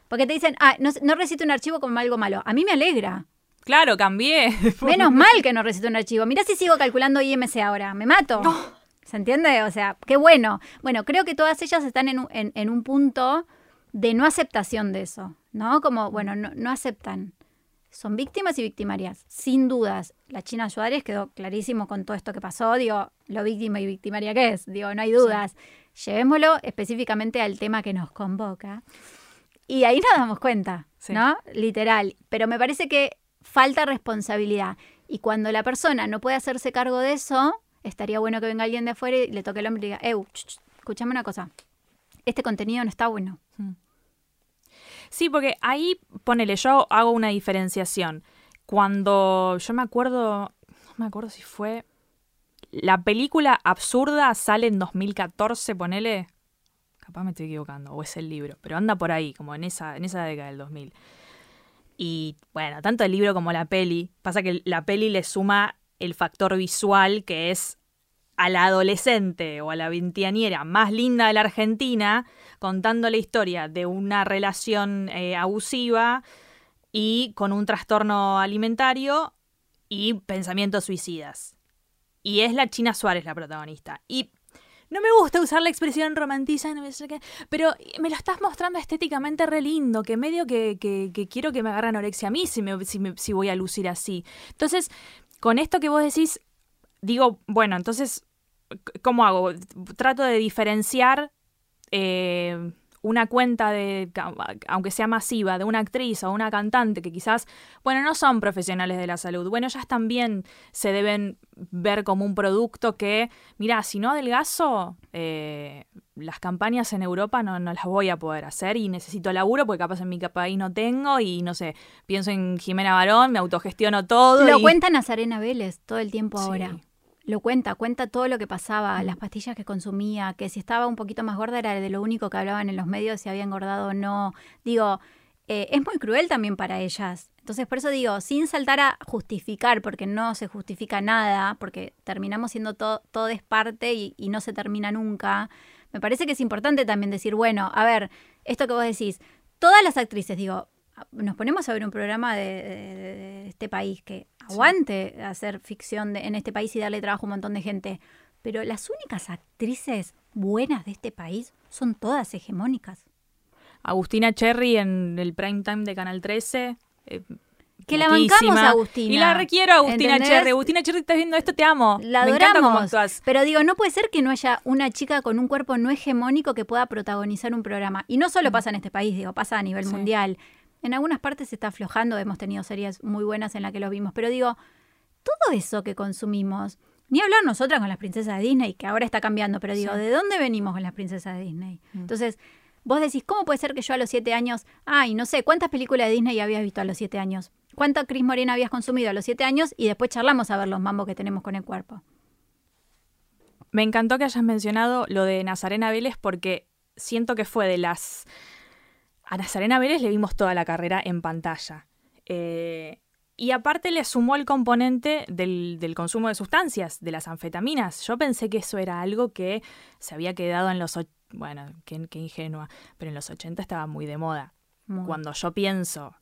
Porque te dicen, ah, no, no resiste un archivo como algo malo. A mí me alegra. Claro, cambié. Menos mal que no resiste un archivo. Mira si sigo calculando IMC ahora. Me mato. ¿Se entiende? O sea, qué bueno. Bueno, creo que todas ellas están en un, en, un punto de no aceptación de eso, ¿no? Como, bueno, no, no aceptan son víctimas y victimarias, sin dudas. La China Suárez quedó clarísimo con todo esto que pasó, digo, lo víctima y victimaria que es, digo, no hay dudas. Llevémoslo específicamente al tema que nos convoca. Y ahí nos damos cuenta, ¿no? Literal. Pero me parece que falta responsabilidad. Y cuando la persona no puede hacerse cargo de eso, estaría bueno que venga alguien de afuera y le toque el hombro y diga, escúchame una cosa, este contenido no está bueno. Hmm. Sí, porque ahí, ponele, yo hago una diferenciación. Cuando yo me acuerdo, no me acuerdo si fue... La película absurda sale en 2014, ponele. Capaz me estoy equivocando, o es el libro, pero anda por ahí, como en esa, en esa década del 2000. Y bueno, tanto el libro como la peli, pasa que la peli le suma el factor visual que es a la adolescente o a la veintianiera más linda de la Argentina contando la historia de una relación eh, abusiva y con un trastorno alimentario y pensamientos suicidas. Y es la China Suárez la protagonista. Y no me gusta usar la expresión romantiza, pero me lo estás mostrando estéticamente re lindo, que medio que, que, quiero que me agarre anorexia a mí si, me, si voy a lucir así. Entonces, con esto que vos decís, digo, bueno, entonces, ¿cómo hago? Trato de diferenciar eh, una cuenta de, aunque sea masiva, de una actriz o una cantante que quizás, bueno, no son profesionales de la salud, bueno, ellas también se deben ver como un producto que, mira, si no adelgazo, eh, las campañas en Europa no, no, las voy a poder hacer y necesito laburo porque capaz en mi país no tengo y no sé, pienso en Jimena Barón, me autogestiono todo. Lo y... cuenta Nazarena Vélez todo el tiempo ahora lo cuenta, cuenta todo lo que pasaba, las pastillas que consumía, que si estaba un poquito más gorda era de lo único que hablaban en los medios, si había engordado o no. Digo, eh, es muy cruel también para ellas. Entonces, por eso digo, sin saltar a justificar, porque no se justifica nada, porque terminamos siendo todo, todo es parte y, y no se termina nunca, me parece que es importante también decir, bueno, a ver, esto que vos decís, todas las actrices, digo, nos ponemos a ver un programa de, este país que aguante hacer ficción en este país y darle trabajo a un montón de gente. Pero las únicas actrices buenas de este país son todas hegemónicas. Agustina Cherry en el prime time de Canal 13. Eh, que la bancamos a Agustina. Y la requiero Agustina Cherry. Agustina Cherry, estás viendo esto, te amo. La adoramos. Pero digo, no puede ser que no haya una chica con un cuerpo no hegemónico que pueda protagonizar un programa. Y no solo pasa en este país, digo, pasa a nivel mundial. En algunas partes se está aflojando, hemos tenido series muy buenas en las que lo vimos, pero digo, todo eso que consumimos, ni hablar nosotras con las princesas de Disney, que ahora está cambiando, pero digo, ¿de dónde venimos con las princesas de Disney? Mm. Entonces, vos decís, ¿cómo puede ser que yo a los siete años, ay, no sé, ¿cuántas películas de Disney habías visto a los siete años? ¿Cuánta Cris Morena habías consumido a los siete años? Y después charlamos a ver los mambos que tenemos con el cuerpo. Me encantó que hayas mencionado lo de Nazarena Vélez porque siento que fue de las a Nazarena Vélez le vimos toda la carrera en pantalla. Eh, y aparte le sumó el componente del, consumo de sustancias, de las anfetaminas. Yo pensé que eso era algo que se había quedado en los... Bueno, qué, ingenua, pero en los 80 estaba muy de moda. Cuando yo pienso,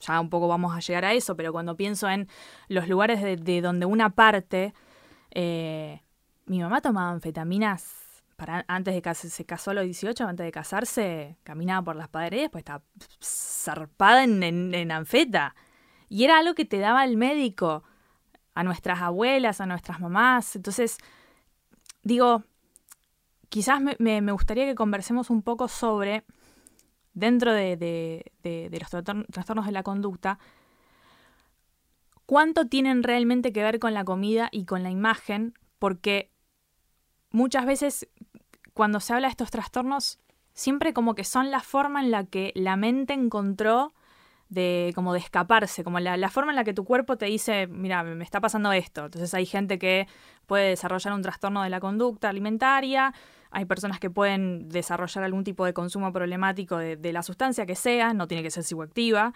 ya un poco vamos a llegar a eso, pero cuando pienso en los lugares de, donde una parte... Eh, mi mamá tomaba anfetaminas antes de casarse, se casó a los 18, antes de casarse, caminaba por las paredes, pues estaba zarpada en, anfeta. Y era algo que te daba el médico a nuestras abuelas, a nuestras mamás. Entonces, digo, quizás me, me, gustaría que conversemos un poco sobre, dentro de, de, de los trastornos de la conducta, cuánto tienen realmente que ver con la comida y con la imagen, porque muchas veces cuando se habla de estos trastornos, siempre como que son la forma en la que la mente encontró de como de escaparse, como la, forma en la que tu cuerpo te dice, mira, me está pasando esto. Entonces hay gente que puede desarrollar un trastorno de la conducta alimentaria, hay personas que pueden desarrollar algún tipo de consumo problemático de, la sustancia que sea, no tiene que ser psicoactiva.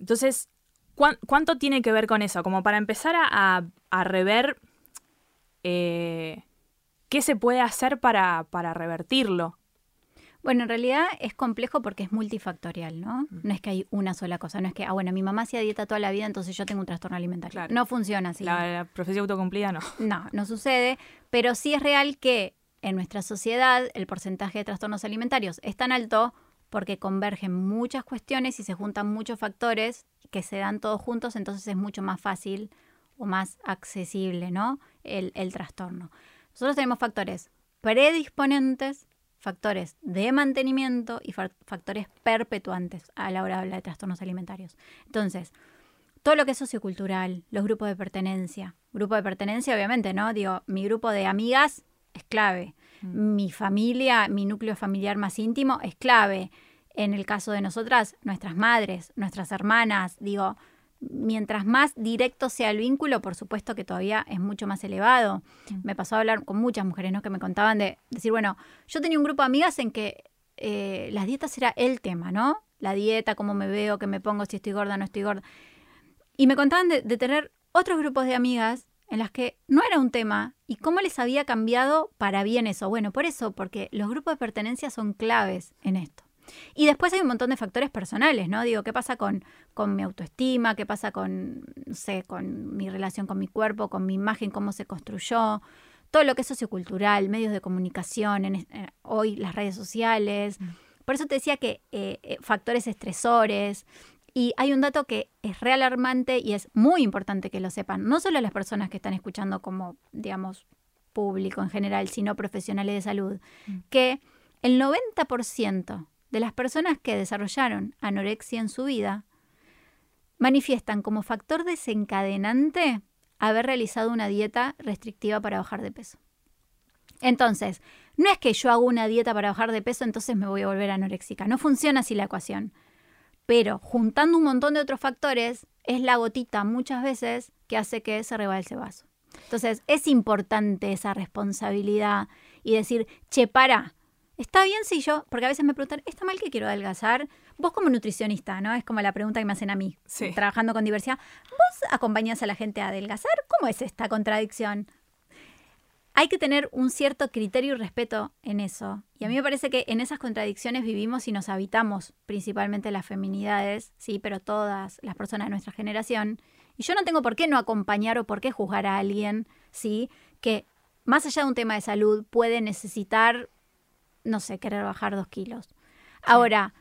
Entonces, ¿cuánto tiene que ver con eso? Como para empezar a, rever eh, ¿Qué se puede hacer para, para revertirlo? Bueno, en realidad es complejo porque es multifactorial, ¿no? Mm. No es que hay una sola cosa, no es que, ah, bueno, mi mamá hacía dieta toda la vida, entonces yo tengo un trastorno alimentario. No funciona así. La, profecía autocumplida no. No, no sucede, pero sí es real que en nuestra sociedad el porcentaje de trastornos alimentarios es tan alto porque convergen muchas cuestiones y se juntan muchos factores que se dan todos juntos, entonces es mucho más fácil o más accesible, ¿no? El, el trastorno. Nosotros tenemos factores predisponentes, factores de mantenimiento y factores perpetuantes a la hora de hablar de trastornos alimentarios. Entonces, todo lo que es sociocultural, los grupos de pertenencia. Grupo de pertenencia, obviamente, ¿no? Digo, mi grupo de amigas es clave. Mm. Mi familia, mi núcleo familiar más íntimo es clave. En el caso de nosotras, nuestras madres, nuestras hermanas, digo, mientras más directo sea el vínculo, por supuesto que todavía es mucho más elevado. Mm. Me pasó a hablar con muchas mujeres ¿no? que me contaban de decir, bueno, yo tenía un grupo de amigas en que eh, las dietas era el tema, ¿no? La dieta, cómo me veo, qué me pongo, si estoy gorda, no estoy gorda. Y me contaban de, de tener otros grupos de amigas en las que no era un tema y cómo les había cambiado para bien eso. Bueno, por eso, porque los grupos de pertenencia son claves en esto. Y después hay un montón de factores personales, ¿no? Digo, ¿qué pasa con, con mi autoestima? ¿Qué pasa con, no sé, con mi relación con mi cuerpo, con mi imagen, cómo se construyó? Todo lo que es sociocultural, medios de comunicación, en, eh, hoy las redes sociales. Mm. Por eso te decía que eh, eh, factores estresores. Y hay un dato que es realarmante y es muy importante que lo sepan, no solo las personas que están escuchando como, digamos, público en general, sino profesionales de salud, mm. que el 90% de las personas que desarrollaron anorexia en su vida manifiestan como factor desencadenante haber realizado una dieta restrictiva para bajar de peso. Entonces, no es que yo hago una dieta para bajar de peso, entonces me voy a volver anoréxica. No funciona así la ecuación. Pero juntando un montón de otros factores, es la gotita muchas veces que hace que se rebalse vaso. Entonces, es importante esa responsabilidad y decir, che, para, está bien si yo, porque a veces me preguntan, ¿está mal que quiero adelgazar? Vos como nutricionista, ¿no? Es como la pregunta que me hacen a mí, trabajando con diversidad. ¿Vos acompañás a la gente a adelgazar? ¿Cómo es esta contradicción? Hay que tener un cierto criterio y respeto en eso. Y a mí me parece que en esas contradicciones vivimos y nos habitamos, principalmente las feminidades, sí, pero todas las personas de nuestra generación. Y yo no tengo por qué no acompañar o por qué juzgar a alguien, ¿sí? Que más allá de un tema de salud puede necesitar, no sé, querer bajar dos kilos. Ahora,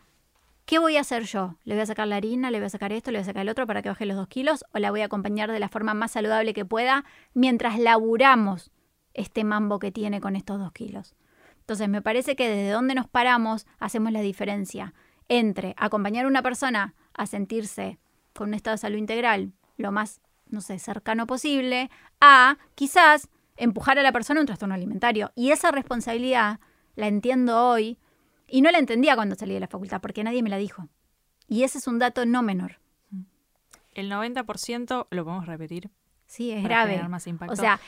¿qué voy a hacer yo? ¿Le voy a sacar la harina? ¿Le voy a sacar esto? ¿Le voy a sacar el otro para que baje los dos kilos? ¿O la voy a acompañar de la forma más saludable que pueda mientras laburamos este mambo que tiene con estos dos kilos? Entonces, me parece que desde donde nos paramos hacemos la diferencia entre acompañar a una persona a sentirse con un estado de salud integral lo más, no sé, cercano posible, a quizás empujar a la persona a un trastorno alimentario. Y esa responsabilidad la entiendo hoy y no la entendía cuando salí de la facultad, porque nadie me la dijo. Y ese es un dato no menor. El 90% lo podemos repetir. Sí, es grave. O sea,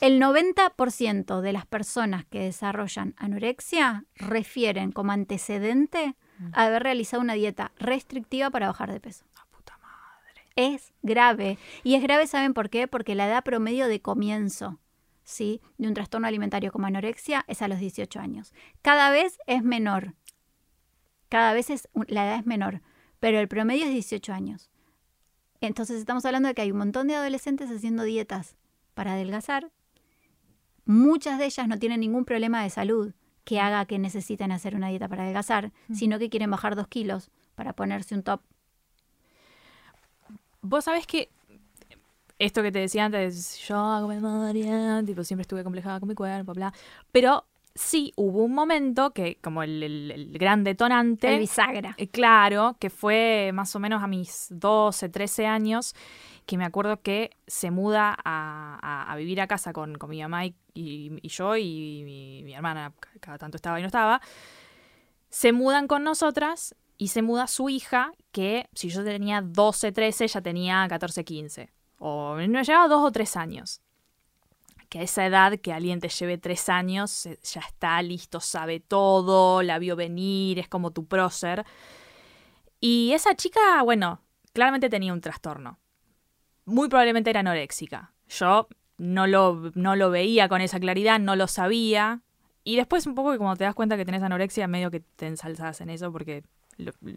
el 90% de las personas que desarrollan anorexia refieren como antecedente mm. a haber realizado una dieta restrictiva para bajar de peso es grave. Y es grave, ¿saben por qué? Porque la edad promedio de comienzo ¿sí? de un trastorno alimentario como anorexia es a los 18 años. Cada vez es menor. Cada vez es, la edad es menor, pero el promedio es 18 años. Entonces estamos hablando de que hay un montón de adolescentes haciendo dietas para adelgazar. Muchas de ellas no tienen ningún problema de salud que haga que necesiten hacer una dieta para adelgazar, sino que quieren bajar dos kilos para ponerse un top Vos sabés que esto que te decía antes, yo hago memoria, tipo, siempre estuve complejada con mi cuerpo, bla. Pero sí hubo un momento que, como el, gran detonante. El bisagra. Eh, claro, que fue más o menos a mis 12, 13 años, que me acuerdo que se muda a, vivir a casa con, con mi mamá y, yo y mi, mi, hermana, cada tanto estaba y no estaba. Se mudan con nosotras y se muda su hija, que si yo tenía 12, 13, ella tenía 14, 15. O no llevaba dos o tres años. Que a esa edad que alguien te lleve tres años, ya está listo, sabe todo, la vio venir, es como tu prócer. Y esa chica, bueno, claramente tenía un trastorno. Muy probablemente era anoréxica. Yo no lo, no lo veía con esa claridad, no lo sabía. Y después un poco que como te das cuenta que tenés anorexia, medio que te ensalzas en eso porque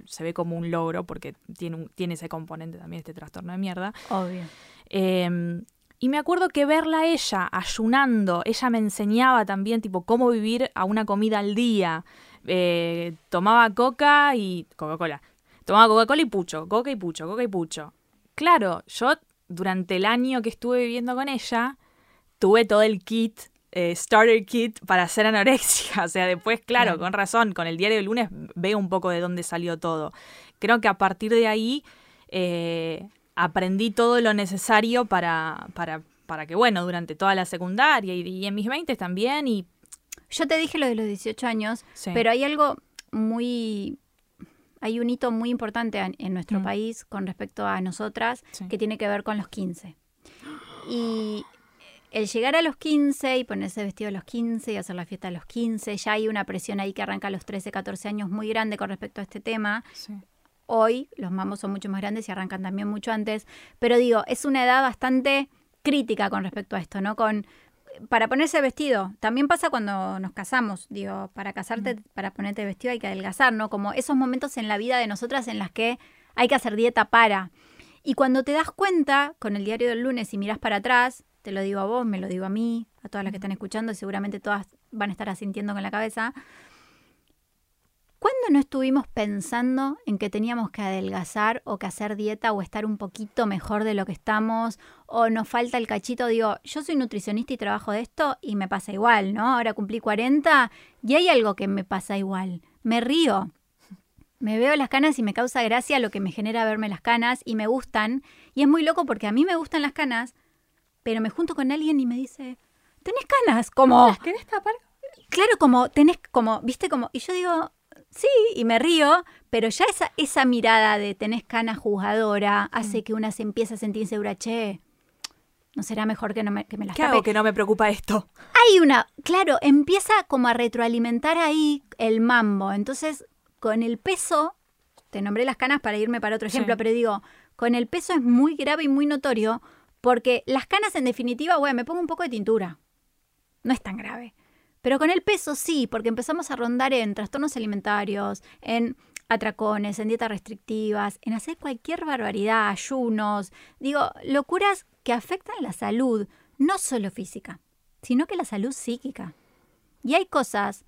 se ve como un logro porque tiene, tiene ese componente también, este trastorno de mierda. Obvio. Em, y me acuerdo que verla ella ayunando, ella me enseñaba también tipo cómo vivir a una comida al día. Eh, tomaba coca y Coca-Cola. Tomaba Coca-Cola y pucho, coca y pucho, coca y pucho. Claro, yo durante el año que estuve viviendo con ella, tuve todo el kit eh, starter kit para hacer anorexia. O sea, después, claro, con razón, con el diario del lunes veo un poco de dónde salió todo. Creo que a partir de ahí eh, aprendí todo lo necesario para, para, para que, bueno, durante toda la secundaria y, en mis 20 también. Y... Yo te dije lo de los 18 años, pero hay algo muy hay un hito muy importante en, nuestro mm. país con respecto a nosotras que tiene que ver con los 15. Y el llegar a los 15 y ponerse vestido a los 15 y hacer la fiesta a los 15, ya hay una presión ahí que arranca a los 13, 14 años muy grande con respecto a este tema. Hoy los mamos son mucho más grandes y arrancan también mucho antes, pero digo, es una edad bastante crítica con respecto a esto, ¿no? Con para ponerse vestido, también pasa cuando nos casamos, digo, para casarte, para ponerte vestido hay que adelgazar, ¿no? Como esos momentos en la vida de nosotras en las que hay que hacer dieta para. Y cuando te das cuenta, con el diario del lunes y miras para atrás, te lo digo a vos, me lo digo a mí, a todas las que están escuchando y seguramente todas van a estar asintiendo con la cabeza, ¿Cuándo no estuvimos pensando en que teníamos que adelgazar o que hacer dieta o estar un poquito mejor de lo que estamos o nos falta el cachito? Digo, yo soy nutricionista y trabajo de esto y me pasa igual, ¿no? Ahora cumplí 40 y hay algo que me pasa igual. Me río. Me veo las canas y me causa gracia lo que me genera verme las canas y me gustan. Y es muy loco porque a mí me gustan las canas, pero me junto con alguien y me dice, ¿tenés canas? Como... ¿Las querés tapar? Claro, como tenés, como, viste, como... Y yo digo, Sí, y me río, pero ya esa, esa mirada de tenés cana juzgadora hace que una se empiece a sentir insegura, che, ¿no será mejor que, no me, que me las ¿Qué hago que no me preocupa esto? Hay una, claro, empieza como a retroalimentar ahí el mambo. Entonces, con el peso, te nombré las canas para irme para otro ejemplo, Sí. pero digo, con el peso es muy grave y muy notorio porque las canas en definitiva, bueno, me pongo un poco de tintura. No es tan grave. Pero con el peso sí, porque empezamos a rondar en trastornos alimentarios, en atracones, en dietas restrictivas, en hacer cualquier barbaridad, ayunos, digo, locuras que afectan la salud, no solo física, sino que la salud psíquica. Y hay cosas,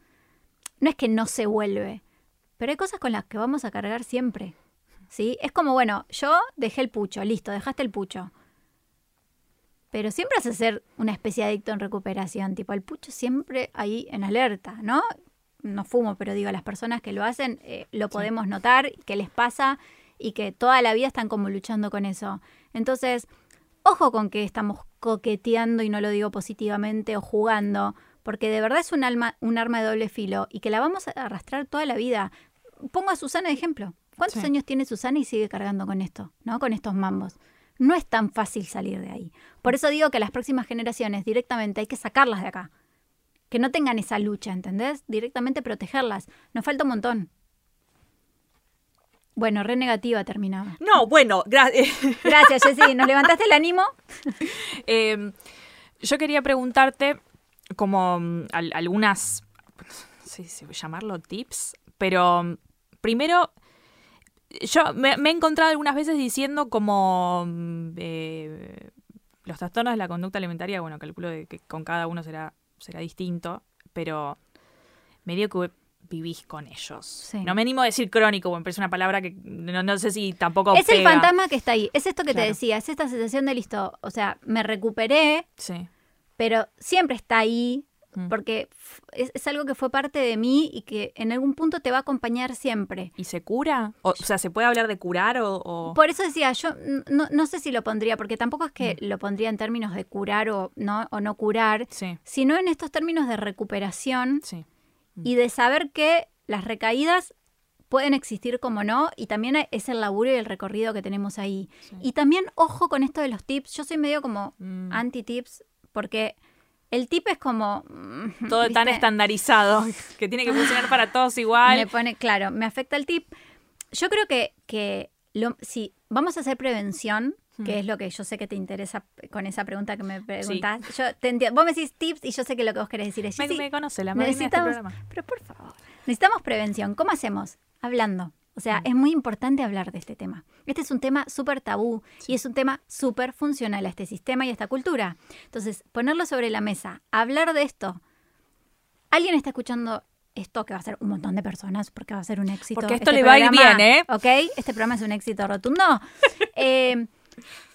no es que no se vuelve, pero hay cosas con las que vamos a cargar siempre. ¿Sí? Es como, bueno, yo dejé el pucho, listo, dejaste el pucho. Pero siempre a ser una especie de adicto en recuperación, tipo el pucho siempre ahí en alerta, ¿no? No fumo, pero digo, las personas que lo hacen eh, lo podemos notar, que les pasa y que toda la vida están como luchando con eso. Entonces, ojo con que estamos coqueteando y no lo digo positivamente o jugando, porque de verdad es un, alma, un arma de doble filo y que la vamos a arrastrar toda la vida. Pongo a Susana de ejemplo. ¿Cuántos Sí. años tiene Susana y sigue cargando con esto, ¿no? Con estos mambos. No es tan fácil salir de ahí. Por eso digo que las próximas generaciones directamente hay que sacarlas de acá. Que no tengan esa lucha, ¿entendés? Directamente protegerlas. Nos falta un montón. Bueno, re negativa terminaba. No, bueno, gracias. Gracias, Jessy. ¿Nos levantaste el ánimo? Eh, yo quería preguntarte como mm, al- algunas, no sé si llamarlo tips, pero mm, primero, yo me, me he encontrado algunas veces diciendo como mm, eh, los trastornos de la conducta alimentaria, bueno, calculo de que con cada uno será, será distinto, pero medio que vivís con ellos. Sí. No me animo a decir crónico, porque me parece una palabra que no, no sé si tampoco Es el fantasma que está ahí. Es esto que Claro. te decía. Es esta sensación de listo. O sea, me recuperé, Sí. pero siempre está ahí. Mm. Porque es, es algo que fue parte de mí y que en algún punto te va a acompañar siempre. ¿Y se cura? O, o sea, ¿se puede hablar de curar o...? o- Por eso decía, yo no, no sé si lo pondría, porque tampoco es que Mm. lo pondría en términos de curar o no, o no curar, Sí, sino en estos términos de recuperación sí. y de saber que las recaídas pueden existir como no, y también es el laburo y el recorrido que tenemos ahí. Sí. Y también, ojo con esto de los tips, yo soy medio como Mm. anti-tips, porque el tip es como... mm, Todo tan estandarizado que tiene que funcionar para todos igual. Me pone, claro, me afecta el tip. Yo creo que, que lo- si vamos a hacer prevención, que es lo que yo sé que te interesa con esa pregunta que me preguntas. Yo te entiendo. Vos me decís tips y yo sé que lo que vos querés decir es me, sí, me conoce la madrina de este necesitamos, programa. pero por favor, necesitamos prevención. ¿Cómo hacemos? Hablando. O sea, es muy importante hablar de este tema. Este es un tema súper tabú y es un tema súper funcional a este sistema y a esta cultura. Entonces, ponerlo sobre la mesa, hablar de esto. ¿Alguien está escuchando esto que va a ser un montón de personas porque va a ser un éxito? Porque esto Este le va a ir bien, ¿eh? ¿Ok? Este programa es un éxito rotundo. Eh,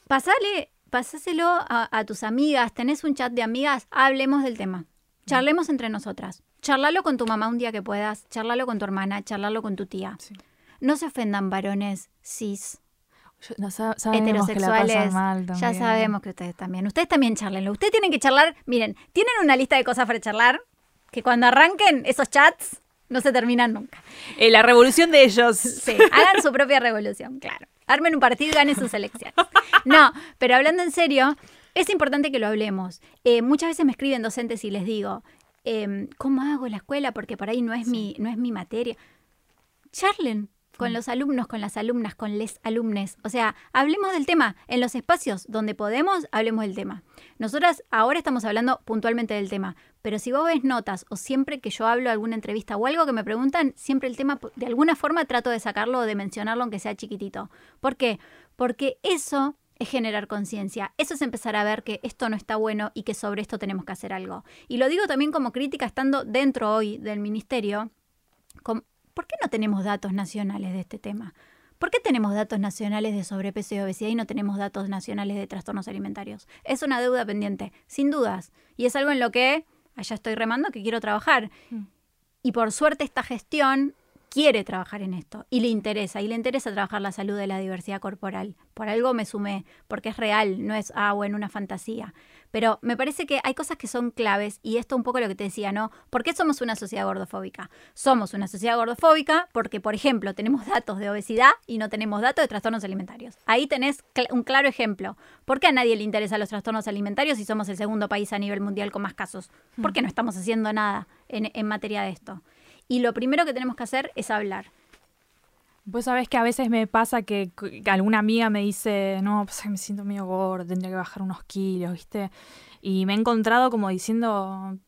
pasale, pasáselo a, a tus amigas. ¿Tenés un chat de amigas? Hablemos del tema. Charlemos entre nosotras. Charlalo con tu mamá un día que puedas. Charlalo con tu hermana. Charlalo con tu tía. Sí. No se ofendan varones cis, Yo- no sa- sabemos que la heterosexuales. pasan mal ya sabemos que ustedes también. Ustedes también charlenlo. Ustedes tienen que charlar. Miren, tienen una lista de cosas para charlar que cuando arranquen esos chats no se terminan nunca. Eh, la revolución de ellos. Sí, hagan su propia revolución, claro. Armen un partido y ganen sus elecciones. No, pero hablando en serio, es importante que lo hablemos. Eh, muchas veces me escriben docentes y les digo, em, ¿cómo hago la escuela? Porque por ahí no es, mi, no es mi materia. Charlen con los alumnos, con las alumnas, con les alumnes. O sea, hablemos del tema. En los espacios donde podemos, hablemos del tema. Nosotras ahora estamos hablando puntualmente del tema, pero si vos ves notas o siempre que yo hablo alguna entrevista o algo que me preguntan, siempre el tema, de alguna forma trato de sacarlo o de mencionarlo aunque sea chiquitito. ¿Por qué? Porque eso es generar conciencia. Eso es empezar a ver que esto no está bueno y que sobre esto tenemos que hacer algo. Y lo digo también como crítica estando dentro hoy del ministerio. ¿Por qué no tenemos datos nacionales de este tema? ¿Por qué tenemos datos nacionales de sobrepeso y obesidad y no tenemos datos nacionales de trastornos alimentarios? Es una deuda pendiente, sin dudas. Y es algo en lo que allá estoy remando que quiero trabajar. Mm. Y por suerte esta gestión quiere trabajar en esto y le interesa, y le interesa trabajar la salud de la diversidad corporal. Por algo me sumé, porque es real, no es, ah, bueno, una fantasía. Pero me parece que hay cosas que son claves, y esto un poco lo que te decía, ¿no? ¿Por qué somos una sociedad gordofóbica? Somos una sociedad gordofóbica porque, por ejemplo, tenemos datos de obesidad y no tenemos datos de trastornos alimentarios. Ahí tenés un claro ejemplo. ¿Por qué a nadie le interesan los trastornos alimentarios si somos el segundo país a nivel mundial con más casos? ¿Por qué no estamos haciendo nada en, en materia de esto? y lo primero que tenemos que hacer es hablar. Vos sabés que a veces me pasa que, alguna amiga me dice, no, pues me siento medio gordo, tendría que bajar unos kilos, ¿viste? Y me he encontrado como diciendo,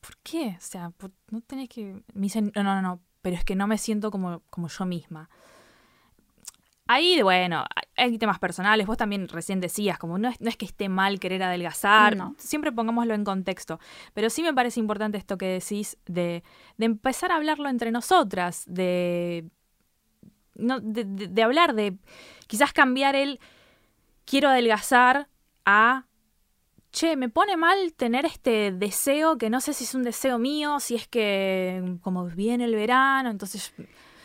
¿por qué? O sea, no tenés que... Me dicen, no, no, no, pero es que no me siento como, como yo misma. Ahí, bueno, hay temas personales. Vos también recién decías, como no es, no es que esté mal querer adelgazar. No. Siempre pongámoslo en contexto. Pero sí me parece importante esto que decís de, de empezar a hablarlo entre nosotras, de, no, de, de, hablar de quizás cambiar el quiero adelgazar a che, me pone mal tener este deseo que no sé si es un deseo mío, si es que como viene el verano, entonces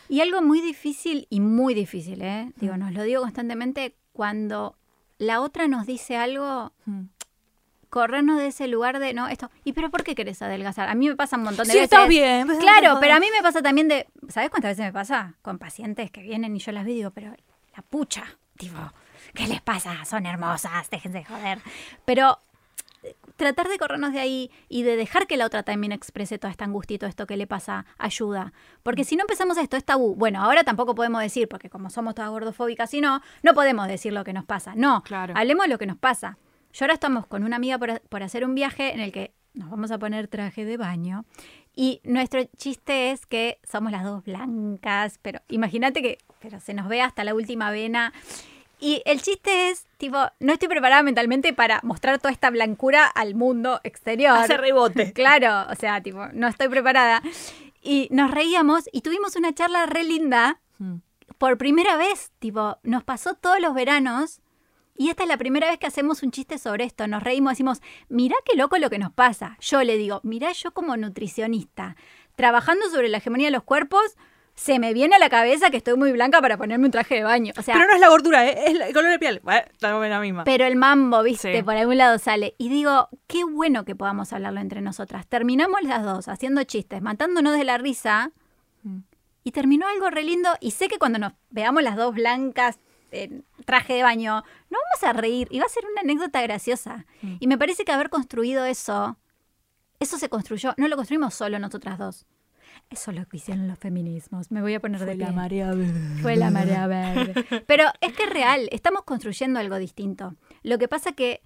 y algo muy difícil y muy difícil, ¿eh? Digo, nos lo digo constantemente, cuando la otra nos dice algo. Corrernos de ese lugar de, no, esto, ¿y pero por qué querés adelgazar? A mí me pasa un montón de veces. Sí, está bien. Claro, pero a mí me pasa también de, ¿sabes cuántas veces me pasa? Con pacientes que vienen y yo las digo, pero la pucha, tipo, ¿qué les pasa? Son hermosas, déjense de joder. Pero tratar de corrernos de ahí y de dejar que la otra también exprese toda esta angustia y todo esto que le pasa ayuda. Porque si no empezamos esto, es tabú. Bueno, ahora tampoco podemos decir, porque como somos todas gordofóbicas y no, no podemos decir lo que nos pasa. No, claro. hablemos de lo que nos pasa. Yo ahora estamos con una amiga por, por hacer un viaje en el que nos vamos a poner traje de baño. Y nuestro chiste es que somos las dos blancas, pero imagínate que pero se nos ve hasta la última vena. Y el chiste es, tipo, no estoy preparada mentalmente para mostrar toda esta blancura al mundo exterior. Hace rebote. Claro, o sea, tipo, no estoy preparada. Y nos reíamos y tuvimos una charla re linda. Hmm. Por primera vez, tipo, nos pasó todos los veranos. Y esta es la primera vez que hacemos un chiste sobre esto. Nos reímos, decimos, mirá qué loco lo que nos pasa. Yo le digo, mirá yo como nutricionista, trabajando sobre la hegemonía de los cuerpos, se me viene a la cabeza que estoy muy blanca para ponerme un traje de baño. O sea, pero no es la gordura, ¿eh? es el color de piel. Bueno, estamos la misma. Pero el mambo, viste, por algún lado sale. Y digo, qué bueno que podamos hablarlo entre nosotras. Terminamos las dos haciendo chistes, matándonos de la risa. Mm. Y terminó algo re lindo. Y sé que cuando nos veamos las dos blancas en traje de baño, no vamos a reír. Y va a ser una anécdota graciosa. Mm. Y me parece que haber construido eso, eso se construyó. No lo construimos solo nosotras dos. Eso es lo que hicieron los feminismos. Me voy a poner Fue de la marea verde. Fue la marea verde. Pero es que es real, estamos construyendo algo distinto. Lo que pasa que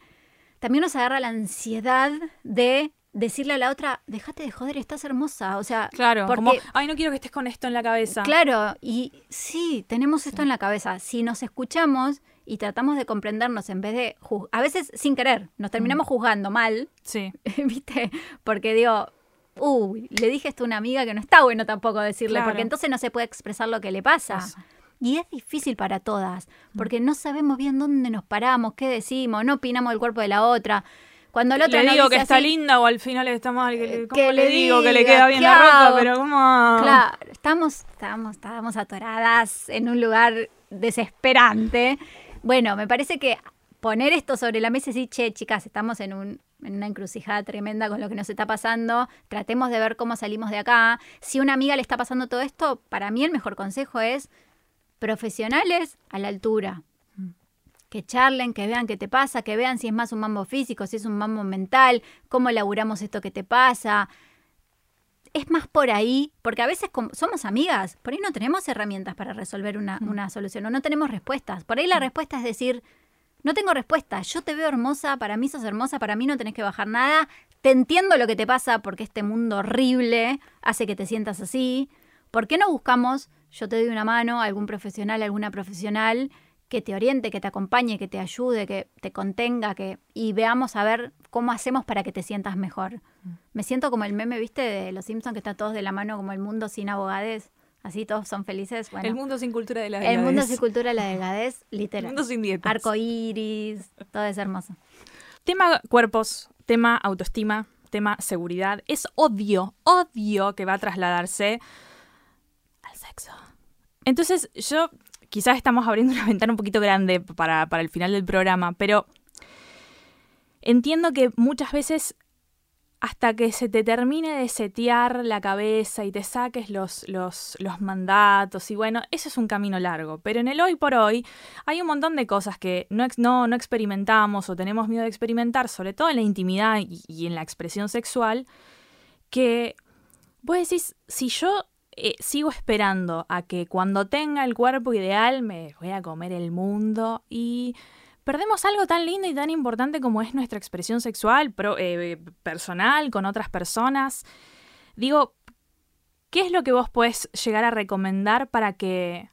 también nos agarra la ansiedad de decirle a la otra, déjate de joder, estás hermosa. O sea, claro, porque, como, ay, no quiero que estés con esto en la cabeza. Claro, y sí, tenemos esto en la cabeza. Si nos escuchamos y tratamos de comprendernos en vez de, a veces sin querer, nos terminamos mm. juzgando mal. Sí. ¿Viste? Porque digo, uy, le dije esto a una amiga que no está bueno tampoco decirle, porque entonces no se puede expresar lo que le pasa. Y es difícil para todas, mm. porque no sabemos bien dónde nos paramos, qué decimos, no opinamos el cuerpo de la otra. Cuando le digo que está linda o al final está mal, que, ¿cómo le digo que le queda bien la ropa? Pero ¿cómo? Claro, estamos, estamos, estábamos atoradas en un lugar desesperante. Bueno, me parece que poner esto sobre la mesa y decir, che, chicas, estamos en, un, en una encrucijada tremenda con lo que nos está pasando, tratemos de ver cómo salimos de acá. Si a una amiga le está pasando todo esto, para mí el mejor consejo es profesionales a la altura. Mm. Que charlen, que vean qué te pasa, que vean si es más un mambo físico, si es un mambo mental, cómo elaboramos esto que te pasa. es más por ahí, porque a veces somos amigas, por ahí no tenemos herramientas para resolver una, Mm. una solución o no tenemos respuestas. Por ahí la respuesta es decir, no tengo respuesta, yo te veo hermosa, para mí sos hermosa, para mí no tenés que bajar nada, te entiendo lo que te pasa porque este mundo horrible hace que te sientas así. ¿Por qué no buscamos, yo te doy una mano, algún profesional, alguna profesional que te oriente, que te acompañe, que te ayude, que te contenga, que y veamos a ver cómo hacemos para que te sientas mejor. Me siento como el meme, ¿viste? De los Simpsons que está todos de la mano como el mundo sin abogades, así todos son felices. Bueno, el mundo sin cultura de la el mundo delgadez. sin cultura de la delgadez, El literal. mundo sin dietas. Arco iris, todo es hermoso. Tema cuerpos, tema autoestima, tema seguridad. Es odio, odio que va a trasladarse al sexo. Entonces, yo quizás estamos abriendo una ventana un poquito grande para, para el final del programa, pero entiendo que muchas veces hasta que se te termine de setear la cabeza y te saques los, los, mandatos y bueno, eso es un camino largo, pero en el hoy por hoy hay un montón de cosas que no, no, no experimentamos o tenemos miedo de experimentar, sobre todo en la intimidad y, y en la expresión sexual, que vos decís, si yo eh, sigo esperando a que cuando tenga el cuerpo ideal me voy a comer el mundo y perdemos algo tan lindo y tan importante como es nuestra expresión sexual, pro- eh, personal, con otras personas. Digo, ¿qué es lo que vos podés llegar a recomendar para que,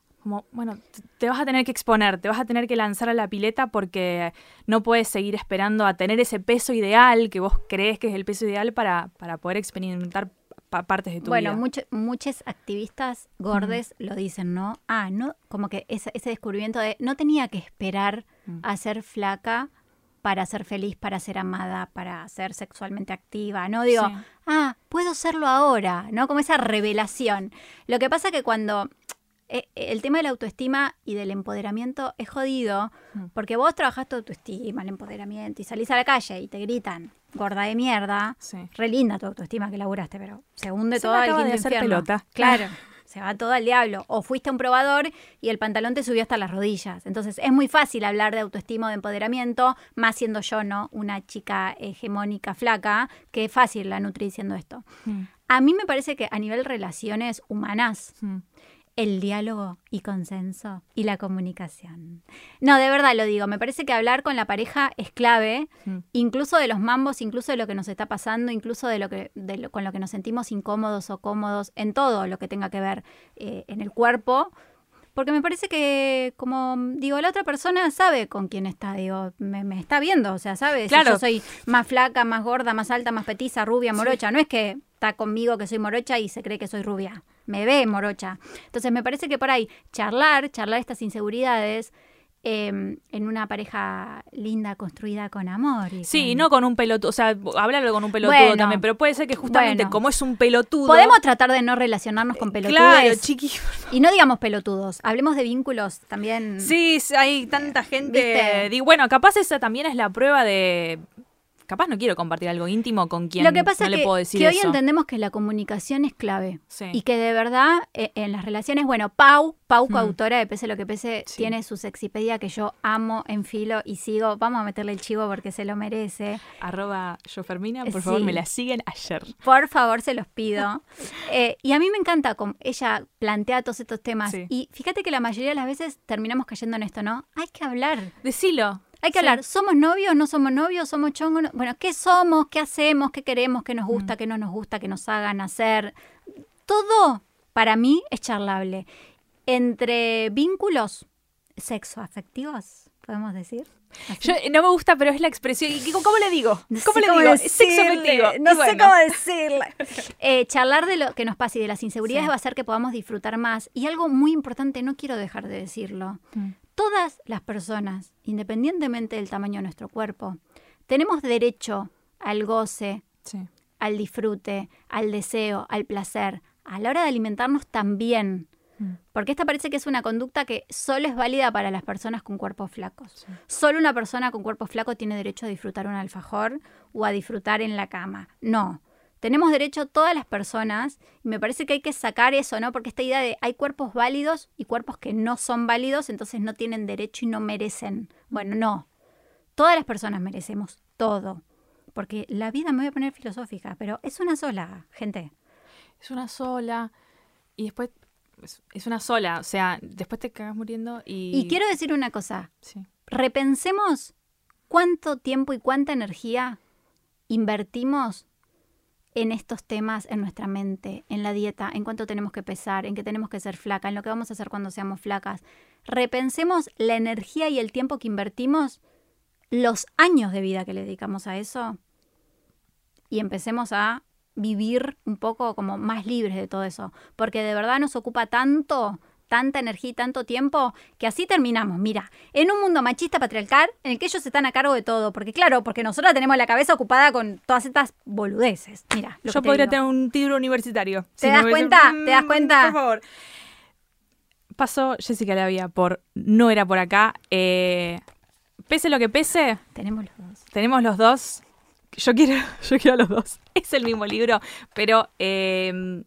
bueno, te vas a tener que exponer, te vas a tener que lanzar a la pileta porque no puedes seguir esperando a tener ese peso ideal que vos crees que es el peso ideal para, para poder experimentar pa- partes de tu Bueno, vida? mucho- muchos activistas gordes lo dicen, ¿no? Ah, no, como que ese, ese descubrimiento de no tenía que esperar Mm. a ser flaca para ser feliz, para ser amada, para ser sexualmente activa, ¿no? Digo, Sí. ah, puedo serlo ahora, ¿no? Como esa revelación. Lo que pasa que cuando eh, el tema de la autoestima y del empoderamiento es jodido, Mm. porque vos trabajás tu autoestima, el empoderamiento, y salís a la calle y te gritan, gorda de mierda, Sí. re linda tu autoestima que laburaste, pero se hunde Se todo acaba de hacer infierno. pelota. Claro, se va todo al diablo. O fuiste a un probador y el pantalón te subió hasta las rodillas. Entonces es muy fácil hablar de autoestima o de empoderamiento, más siendo yo, ¿no? Una chica hegemónica flaca, que es fácil la nutri diciendo esto. Mm. A mí me parece que a nivel relaciones humanas, Mm. El diálogo y consenso y la comunicación. No, de verdad lo digo, me parece que hablar con la pareja es clave, Mm. incluso de los mambos, incluso de lo que nos está pasando, incluso de lo que de lo- con lo que nos sentimos incómodos o cómodos en todo lo que tenga que ver eh, en el cuerpo. Porque me parece que, como digo, la otra persona sabe con quién está, digo, me, me está viendo, o sea, sabe Claro. si yo soy más flaca, más gorda, más alta, más petiza, rubia, morocha. No es que está conmigo que soy morocha y se cree que soy rubia. Me ve morocha. Entonces me parece que por ahí charlar, charlar estas inseguridades eh, en una pareja linda, construida con amor. y Sí, con- no con un pelotudo, o sea, hablarlo con un pelotudo Bueno, también, pero puede ser que justamente bueno. como es un pelotudo... Podemos tratar de no relacionarnos con pelotudos. Claro, chiqui. Y no digamos pelotudos, hablemos de vínculos también. Sí, hay tanta gente. Digo, bueno, capaz esa también es la prueba de. Capaz no quiero compartir algo íntimo con quien Lo que pasa no es le que, puedo decir que hoy eso. entendemos que la comunicación es clave. Sí. Y que de verdad eh, en las relaciones, bueno, Pau, Pau, Mm. coautora de Pese lo que pese, Sí. tiene su sexipedia que yo amo en filo y sigo. Vamos a meterle el chivo porque se lo merece. Arroba yo Fermina, por Sí. favor, me la siguen ayer. Por favor, se los pido. Eh, y a mí me encanta cómo ella plantea todos estos temas. Y fíjate que la mayoría de las veces terminamos cayendo en esto, ¿no? Hay que hablar. Decilo. Hay que Sí. hablar. ¿Somos novios? ¿No somos novios? ¿Somos chongos? no? Bueno, ¿qué somos? ¿Qué hacemos? ¿Qué queremos? ¿Qué nos Mm. gusta? ¿Qué no nos gusta? ¿Qué nos hagan hacer? Todo para mí es charlable. Entre vínculos sexoafectivos, podemos decir. Yo, no me gusta, pero es la expresión. ¿Y ¿Cómo le digo? No ¿Cómo sé le cómo digo? decirle, Sexo afectivo. No Y sé bueno. cómo decirle. Eh, charlar de lo que nos pasa y de las inseguridades Sí. va a hacer que podamos disfrutar más. Y algo muy importante, no quiero dejar de decirlo. Mm. Todas las personas, independientemente del tamaño de nuestro cuerpo, tenemos derecho al goce, Sí. al disfrute, al deseo, al placer, a la hora de alimentarnos también. Mm. Porque esta parece que es una conducta que solo es válida para las personas con cuerpos flacos. Sí. Solo una persona con cuerpo flaco tiene derecho a disfrutar un alfajor o a disfrutar en la cama. No. Tenemos derecho todas las personas y me parece que hay que sacar eso, ¿no? Porque esta idea de hay cuerpos válidos y cuerpos que no son válidos, entonces no tienen derecho y no merecen. Bueno, no. Todas las personas merecemos todo. Porque la vida me voy a poner filosófica, pero es una sola, gente. es una sola. Y después es, es una sola. O sea, después te cagas muriendo y. Y quiero decir una cosa. Sí. Repensemos cuánto tiempo y cuánta energía invertimos en estos temas en nuestra mente, en la dieta, en cuánto tenemos que pesar, en que tenemos que ser flaca, en lo que vamos a hacer cuando seamos flacas. Repensemos la energía y el tiempo que invertimos, los años de vida que le dedicamos a eso y empecemos a vivir un poco como más libres de todo eso, porque de verdad nos ocupa tanto tanta energía y tanto tiempo que así terminamos. Mira, en un mundo machista patriarcal en el que ellos están a cargo de todo, porque claro, porque nosotros tenemos la cabeza ocupada con todas estas boludeces. Mira, lo Yo que te podría digo. tener un título universitario. ¿Te Si das no hubiese- cuenta? ¿Te das cuenta? Por favor. Pasó Jessica Lavia por No era por acá. Eh, pese lo que pese, Tenemos los dos. tenemos los dos. Yo quiero, yo quiero los dos. Es el mismo libro, pero eh,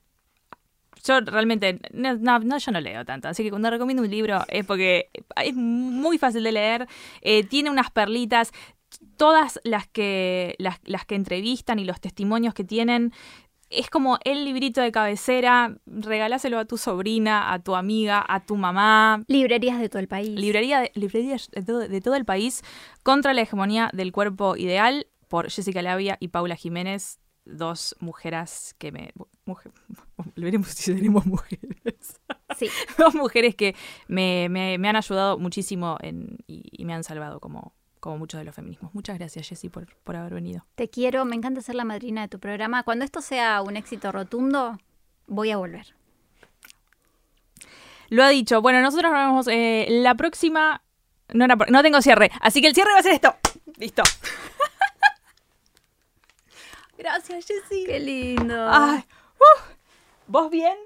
yo realmente, no, no, yo no leo tanto. Así que cuando recomiendo un libro es porque es muy fácil de leer, eh, tiene unas perlitas. Todas las que, las, las que entrevistan y los testimonios que tienen, es como el librito de cabecera. Regaláselo a tu sobrina, a tu amiga, a tu mamá. Librerías de todo el país. Librería de- librerías de todo, de todo el país contra la hegemonía del cuerpo ideal por Jessica Lavia y Paula Jiménez, dos mujeres que me... Mujer, veremos si seremos mujeres. Sí. dos mujeres que me, me- me han ayudado muchísimo en- y, y me han salvado como, como muchos de los feminismos. Muchas gracias, Jessy, por, por haber venido. Te quiero, me encanta ser la madrina de tu programa. Cuando esto sea un éxito rotundo, voy a volver. Lo ha dicho. Bueno, nosotros nos vemos eh, la próxima... No, era por- no tengo cierre, así que el cierre va a ser esto. Listo. Gracias, Jessy. Qué lindo. Ay, uh, ¿Vos bien?